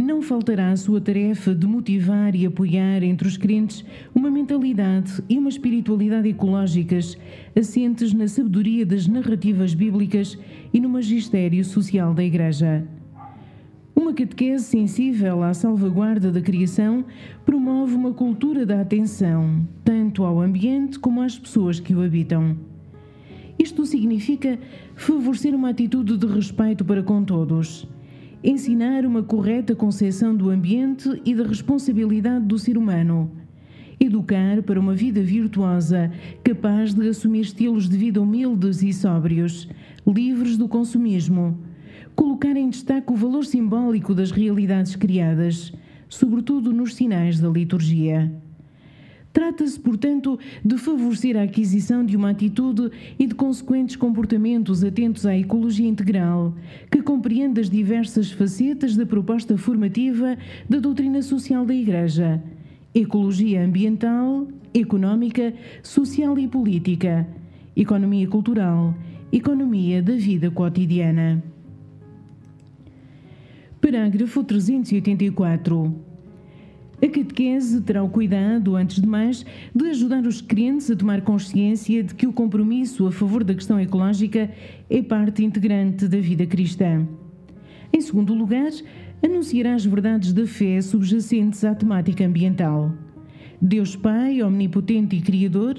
não faltará a sua tarefa de motivar e apoiar entre os crentes uma mentalidade e uma espiritualidade ecológicas assentes na sabedoria das narrativas bíblicas e no magistério social da Igreja. Uma catequese sensível à salvaguarda da criação promove uma cultura da atenção, tanto ao ambiente como às pessoas que o habitam. Isto significa favorecer uma atitude de respeito para com todos, ensinar uma correta concepção do ambiente e da responsabilidade do ser humano, educar para uma vida virtuosa, capaz de assumir estilos de vida humildes e sóbrios, livres do consumismo colocar em destaque o valor simbólico das realidades criadas, sobretudo nos sinais da liturgia. Trata-se, portanto, de favorecer a aquisição de uma atitude e de consequentes comportamentos atentos à ecologia integral, que compreende as diversas facetas da proposta formativa da doutrina social da Igreja: ecologia ambiental, económica, social e política, economia cultural, economia da vida cotidiana. Parágrafo 384. A catequese terá o cuidado, antes de mais, de ajudar os crentes a tomar consciência de que o compromisso a favor da questão ecológica é parte integrante da vida cristã. Em segundo lugar, anunciará as verdades da fé subjacentes à temática ambiental. Deus Pai, omnipotente e Criador,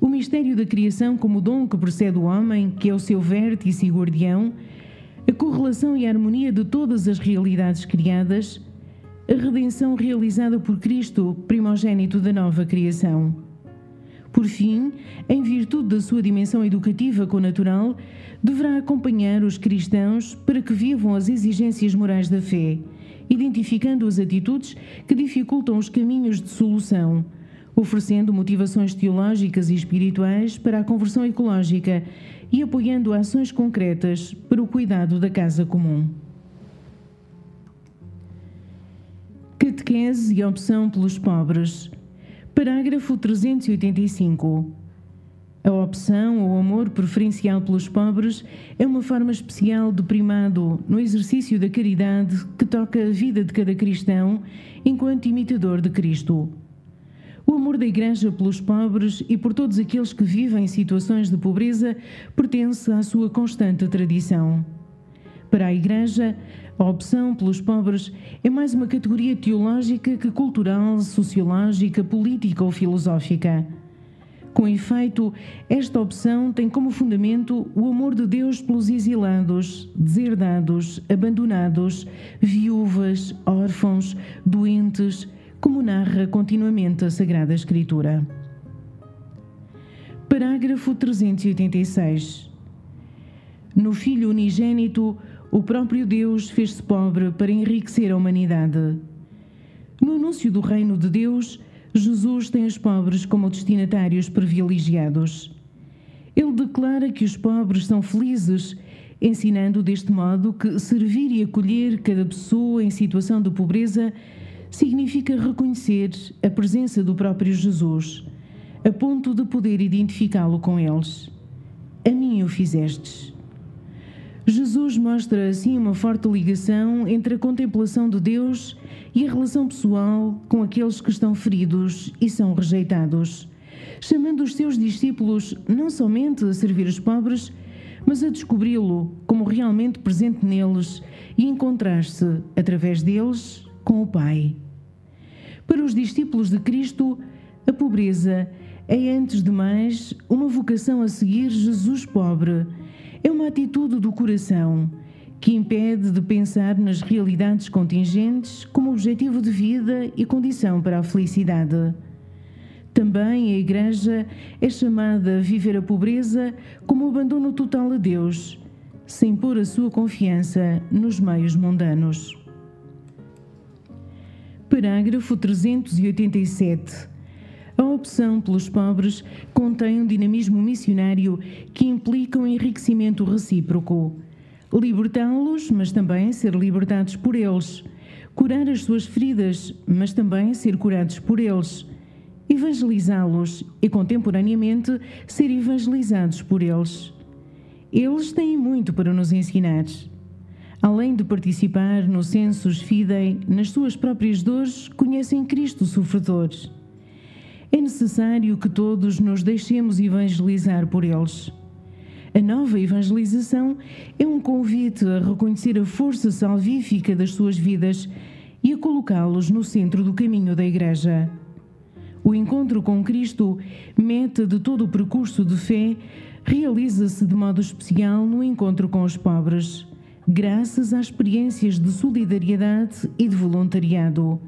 o mistério da criação como dom que precede o homem, que é o seu vértice e guardião, a correlação e a harmonia de todas as realidades criadas, a redenção realizada por Cristo, primogênito da nova criação. Por fim, em virtude da sua dimensão educativa connatural, deverá acompanhar os cristãos para que vivam as exigências morais da fé, identificando as atitudes que dificultam os caminhos de solução, oferecendo motivações teológicas e espirituais para a conversão ecológica e apoiando ações concretas para o cuidado da casa comum. Catequese e opção pelos pobres. Parágrafo 385. A opção ou amor preferencial pelos pobres é uma forma especial de primado no exercício da caridade que toca a vida de cada cristão enquanto imitador de Cristo. O amor da Igreja pelos pobres e por todos aqueles que vivem em situações de pobreza pertence à sua constante tradição. Para a Igreja, a opção pelos pobres é mais uma categoria teológica que cultural, sociológica, política ou filosófica. Com efeito, esta opção tem como fundamento o amor de Deus pelos exilados, deserdados, abandonados, viúvas, órfãos, doentes, como narra continuamente a Sagrada Escritura. Parágrafo 386. No Filho unigênito, o próprio Deus fez-se pobre para enriquecer a humanidade. No anúncio do reino de Deus, Jesus tem os pobres como destinatários privilegiados. Ele declara que os pobres são felizes, ensinando deste modo que servir e acolher cada pessoa em situação de pobreza significa reconhecer a presença do próprio Jesus, a ponto de poder identificá-lo com eles. A mim o fizestes. Jesus mostra assim uma forte ligação entre a contemplação de Deus e a relação pessoal com aqueles que estão feridos e são rejeitados, chamando os seus discípulos não somente a servir os pobres, mas a descobri-lo como realmente presente neles e encontrar-se, através deles, com o Pai. Para os discípulos de Cristo, a pobreza é, antes de mais, uma vocação a seguir Jesus pobre. É uma atitude do coração que impede de pensar nas realidades contingentes como objetivo de vida e condição para a felicidade. Também a Igreja é chamada a viver a pobreza como abandono total a Deus, sem pôr a sua confiança nos meios mundanos. Parágrafo 387. A opção pelos pobres contém um dinamismo missionário que implica um enriquecimento recíproco. Libertá-los, mas também ser libertados por eles. Curar as suas feridas, mas também ser curados por eles. evangelizá-los e, contemporaneamente, ser evangelizados por eles. Eles têm muito para nos ensinar. Além de participar no census fidei, nas suas próprias dores, conhecem Cristo sofredor. É necessário que todos nos deixemos evangelizar por eles. A nova evangelização é um convite a reconhecer a força salvífica das suas vidas e a colocá-los no centro do caminho da Igreja. O encontro com Cristo, meta de todo o percurso de fé, realiza-se de modo especial no encontro com os pobres, graças às experiências de solidariedade e de voluntariado.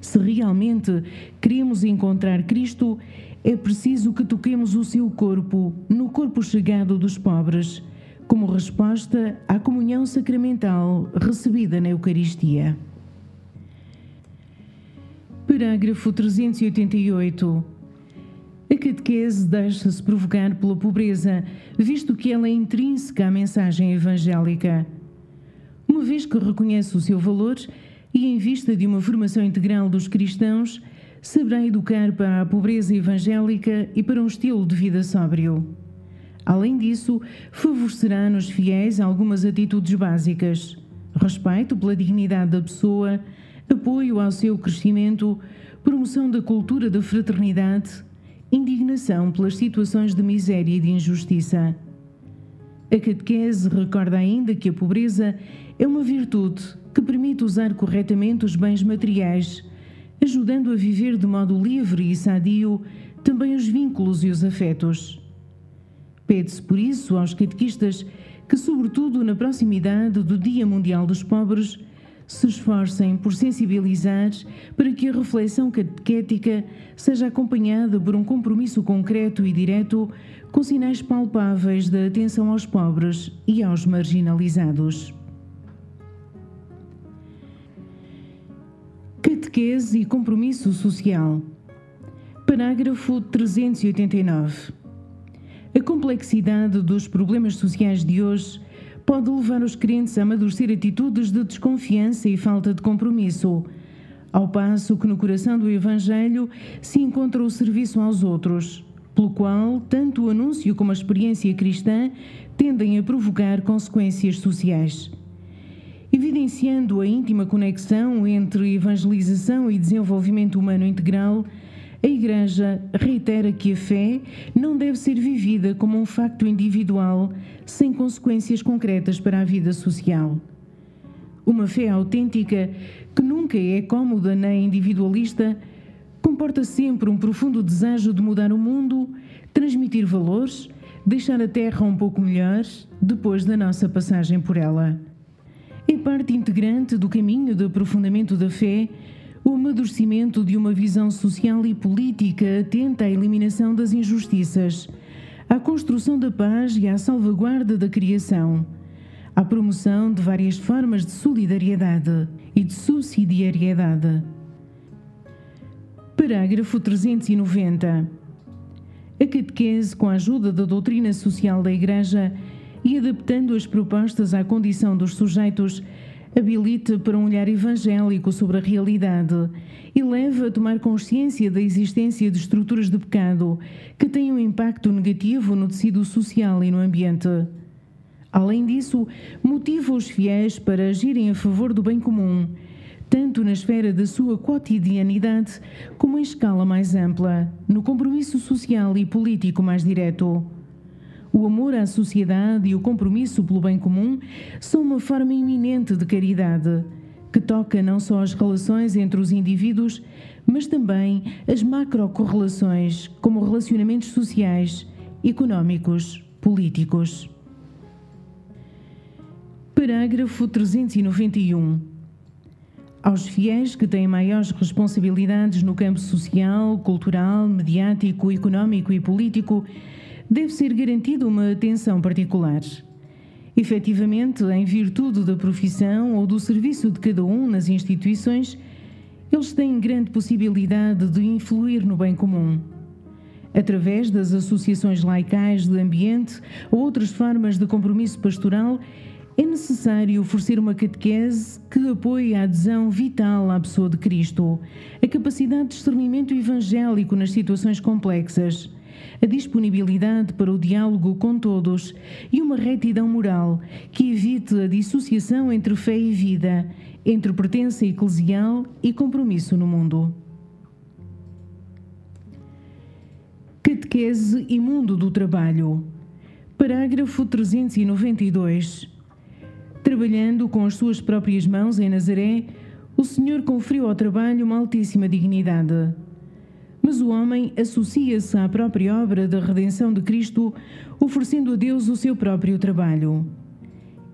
Se realmente queremos encontrar Cristo, é preciso que toquemos o seu corpo no corpo chegado dos pobres, como resposta à comunhão sacramental recebida na Eucaristia. Parágrafo 388. A catequese deixa-se provocar pela pobreza, visto que ela é intrínseca à mensagem evangélica. Uma vez que reconhece o seu valor e em vista de uma formação integral dos cristãos, saberá educar para a pobreza evangélica e para um estilo de vida sóbrio. Além disso, favorecerá nos fiéis algumas atitudes básicas: respeito pela dignidade da pessoa, apoio ao seu crescimento, promoção da cultura da fraternidade, indignação pelas situações de miséria e de injustiça. A catequese recorda ainda que a pobreza é uma virtude que permite usar corretamente os bens materiais, ajudando a viver de modo livre e sadio também os vínculos e os afetos. Pede-se por isso aos catequistas que, sobretudo na proximidade do Dia Mundial dos Pobres, se esforcem por sensibilizar para que a reflexão catequética seja acompanhada por um compromisso concreto e direto com sinais palpáveis da atenção aos pobres e aos marginalizados. Catequese e compromisso social. Parágrafo 389. A complexidade dos problemas sociais de hoje pode levar os crentes a amadurecer atitudes de desconfiança e falta de compromisso, ao passo que no coração do Evangelho se encontra o serviço aos outros, pelo qual tanto o anúncio como a experiência cristã tendem a provocar consequências sociais. Evidenciando a íntima conexão entre evangelização e desenvolvimento humano integral, a Igreja reitera que a fé não deve ser vivida como um facto individual sem consequências concretas para a vida social. Uma fé autêntica, que nunca é cômoda nem individualista, comporta sempre um profundo desejo de mudar o mundo, transmitir valores, deixar a Terra um pouco melhor depois da nossa passagem por ela. É parte integrante do caminho de aprofundamento da fé o amadurecimento de uma visão social e política atenta à eliminação das injustiças, à construção da paz e à salvaguarda da criação, à promoção de várias formas de solidariedade e de subsidiariedade. Parágrafo 390. A catequese, com a ajuda da doutrina social da Igreja e adaptando as propostas à condição dos sujeitos, habilita para um olhar evangélico sobre a realidade e leva a tomar consciência da existência de estruturas de pecado que têm um impacto negativo no tecido social e no ambiente. Além disso, motiva os fiéis para agirem a favor do bem comum, tanto na esfera da sua cotidianidade como em escala mais ampla, no compromisso social e político mais direto. O amor à sociedade e o compromisso pelo bem comum são uma forma iminente de caridade, que toca não só as relações entre os indivíduos, mas também as macrocorrelações, como relacionamentos sociais, económicos, políticos. Parágrafo 391. Aos fiéis que têm maiores responsabilidades no campo social, cultural, mediático, económico e político, deve ser garantida uma atenção particular. Efetivamente, em virtude da profissão ou do serviço de cada um nas instituições, eles têm grande possibilidade de influir no bem comum. Através das associações laicais de ambiente ou outras formas de compromisso pastoral, é necessário oferecer uma catequese que apoie a adesão vital à pessoa de Cristo, a capacidade de discernimento evangélico nas situações complexas, a disponibilidade para o diálogo com todos e uma retidão moral que evite a dissociação entre fé e vida, entre pertença eclesial e compromisso no mundo. Catequese e mundo do trabalho. Parágrafo 392. Trabalhando com as suas próprias mãos em Nazaré, o Senhor conferiu ao trabalho uma altíssima dignidade. Mas o homem associa-se à própria obra da redenção de Cristo, oferecendo a Deus o seu próprio trabalho.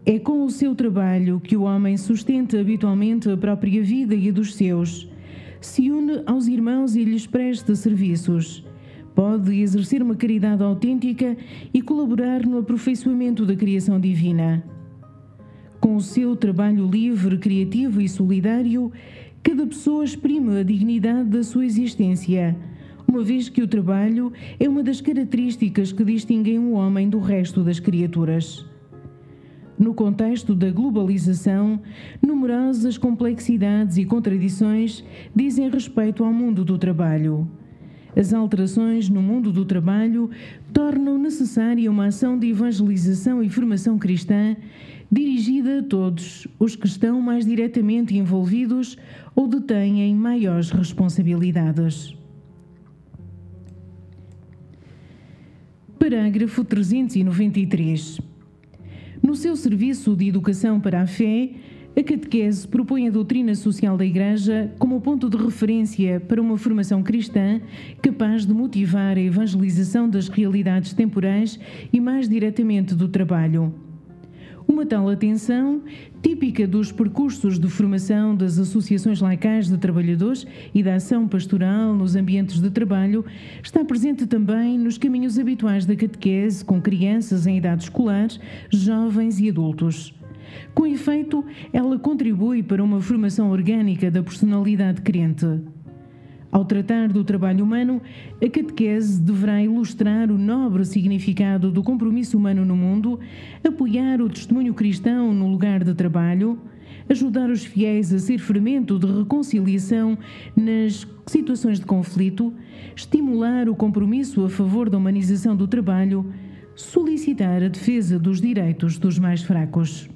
É com o seu trabalho que o homem sustenta habitualmente a própria vida e a dos seus, se une aos irmãos e lhes presta serviços. Pode exercer uma caridade autêntica e colaborar no aperfeiçoamento da criação divina. Com o seu trabalho livre, criativo e solidário, cada pessoa exprime a dignidade da sua existência, uma vez que o trabalho é uma das características que distinguem o homem do resto das criaturas. No contexto da globalização, numerosas complexidades e contradições dizem respeito ao mundo do trabalho. As alterações no mundo do trabalho tornam necessária uma ação de evangelização e formação cristã dirigida a todos os que estão mais diretamente envolvidos ou detêm maiores responsabilidades. Parágrafo 393. No seu serviço de educação para a fé, a catequese propõe a doutrina social da Igreja como ponto de referência para uma formação cristã capaz de motivar a evangelização das realidades temporais e mais diretamente do trabalho. Uma tal atenção, típica dos percursos de formação das associações laicais de trabalhadores e da ação pastoral nos ambientes de trabalho, está presente também nos caminhos habituais da catequese com crianças em idade escolar, jovens e adultos. Com efeito, ela contribui para uma formação orgânica da personalidade crente. Ao tratar do trabalho humano, a catequese deverá ilustrar o nobre significado do compromisso humano no mundo, apoiar o testemunho cristão no lugar de trabalho, ajudar os fiéis a ser fermento de reconciliação nas situações de conflito, estimular o compromisso a favor da humanização do trabalho, solicitar a defesa dos direitos dos mais fracos.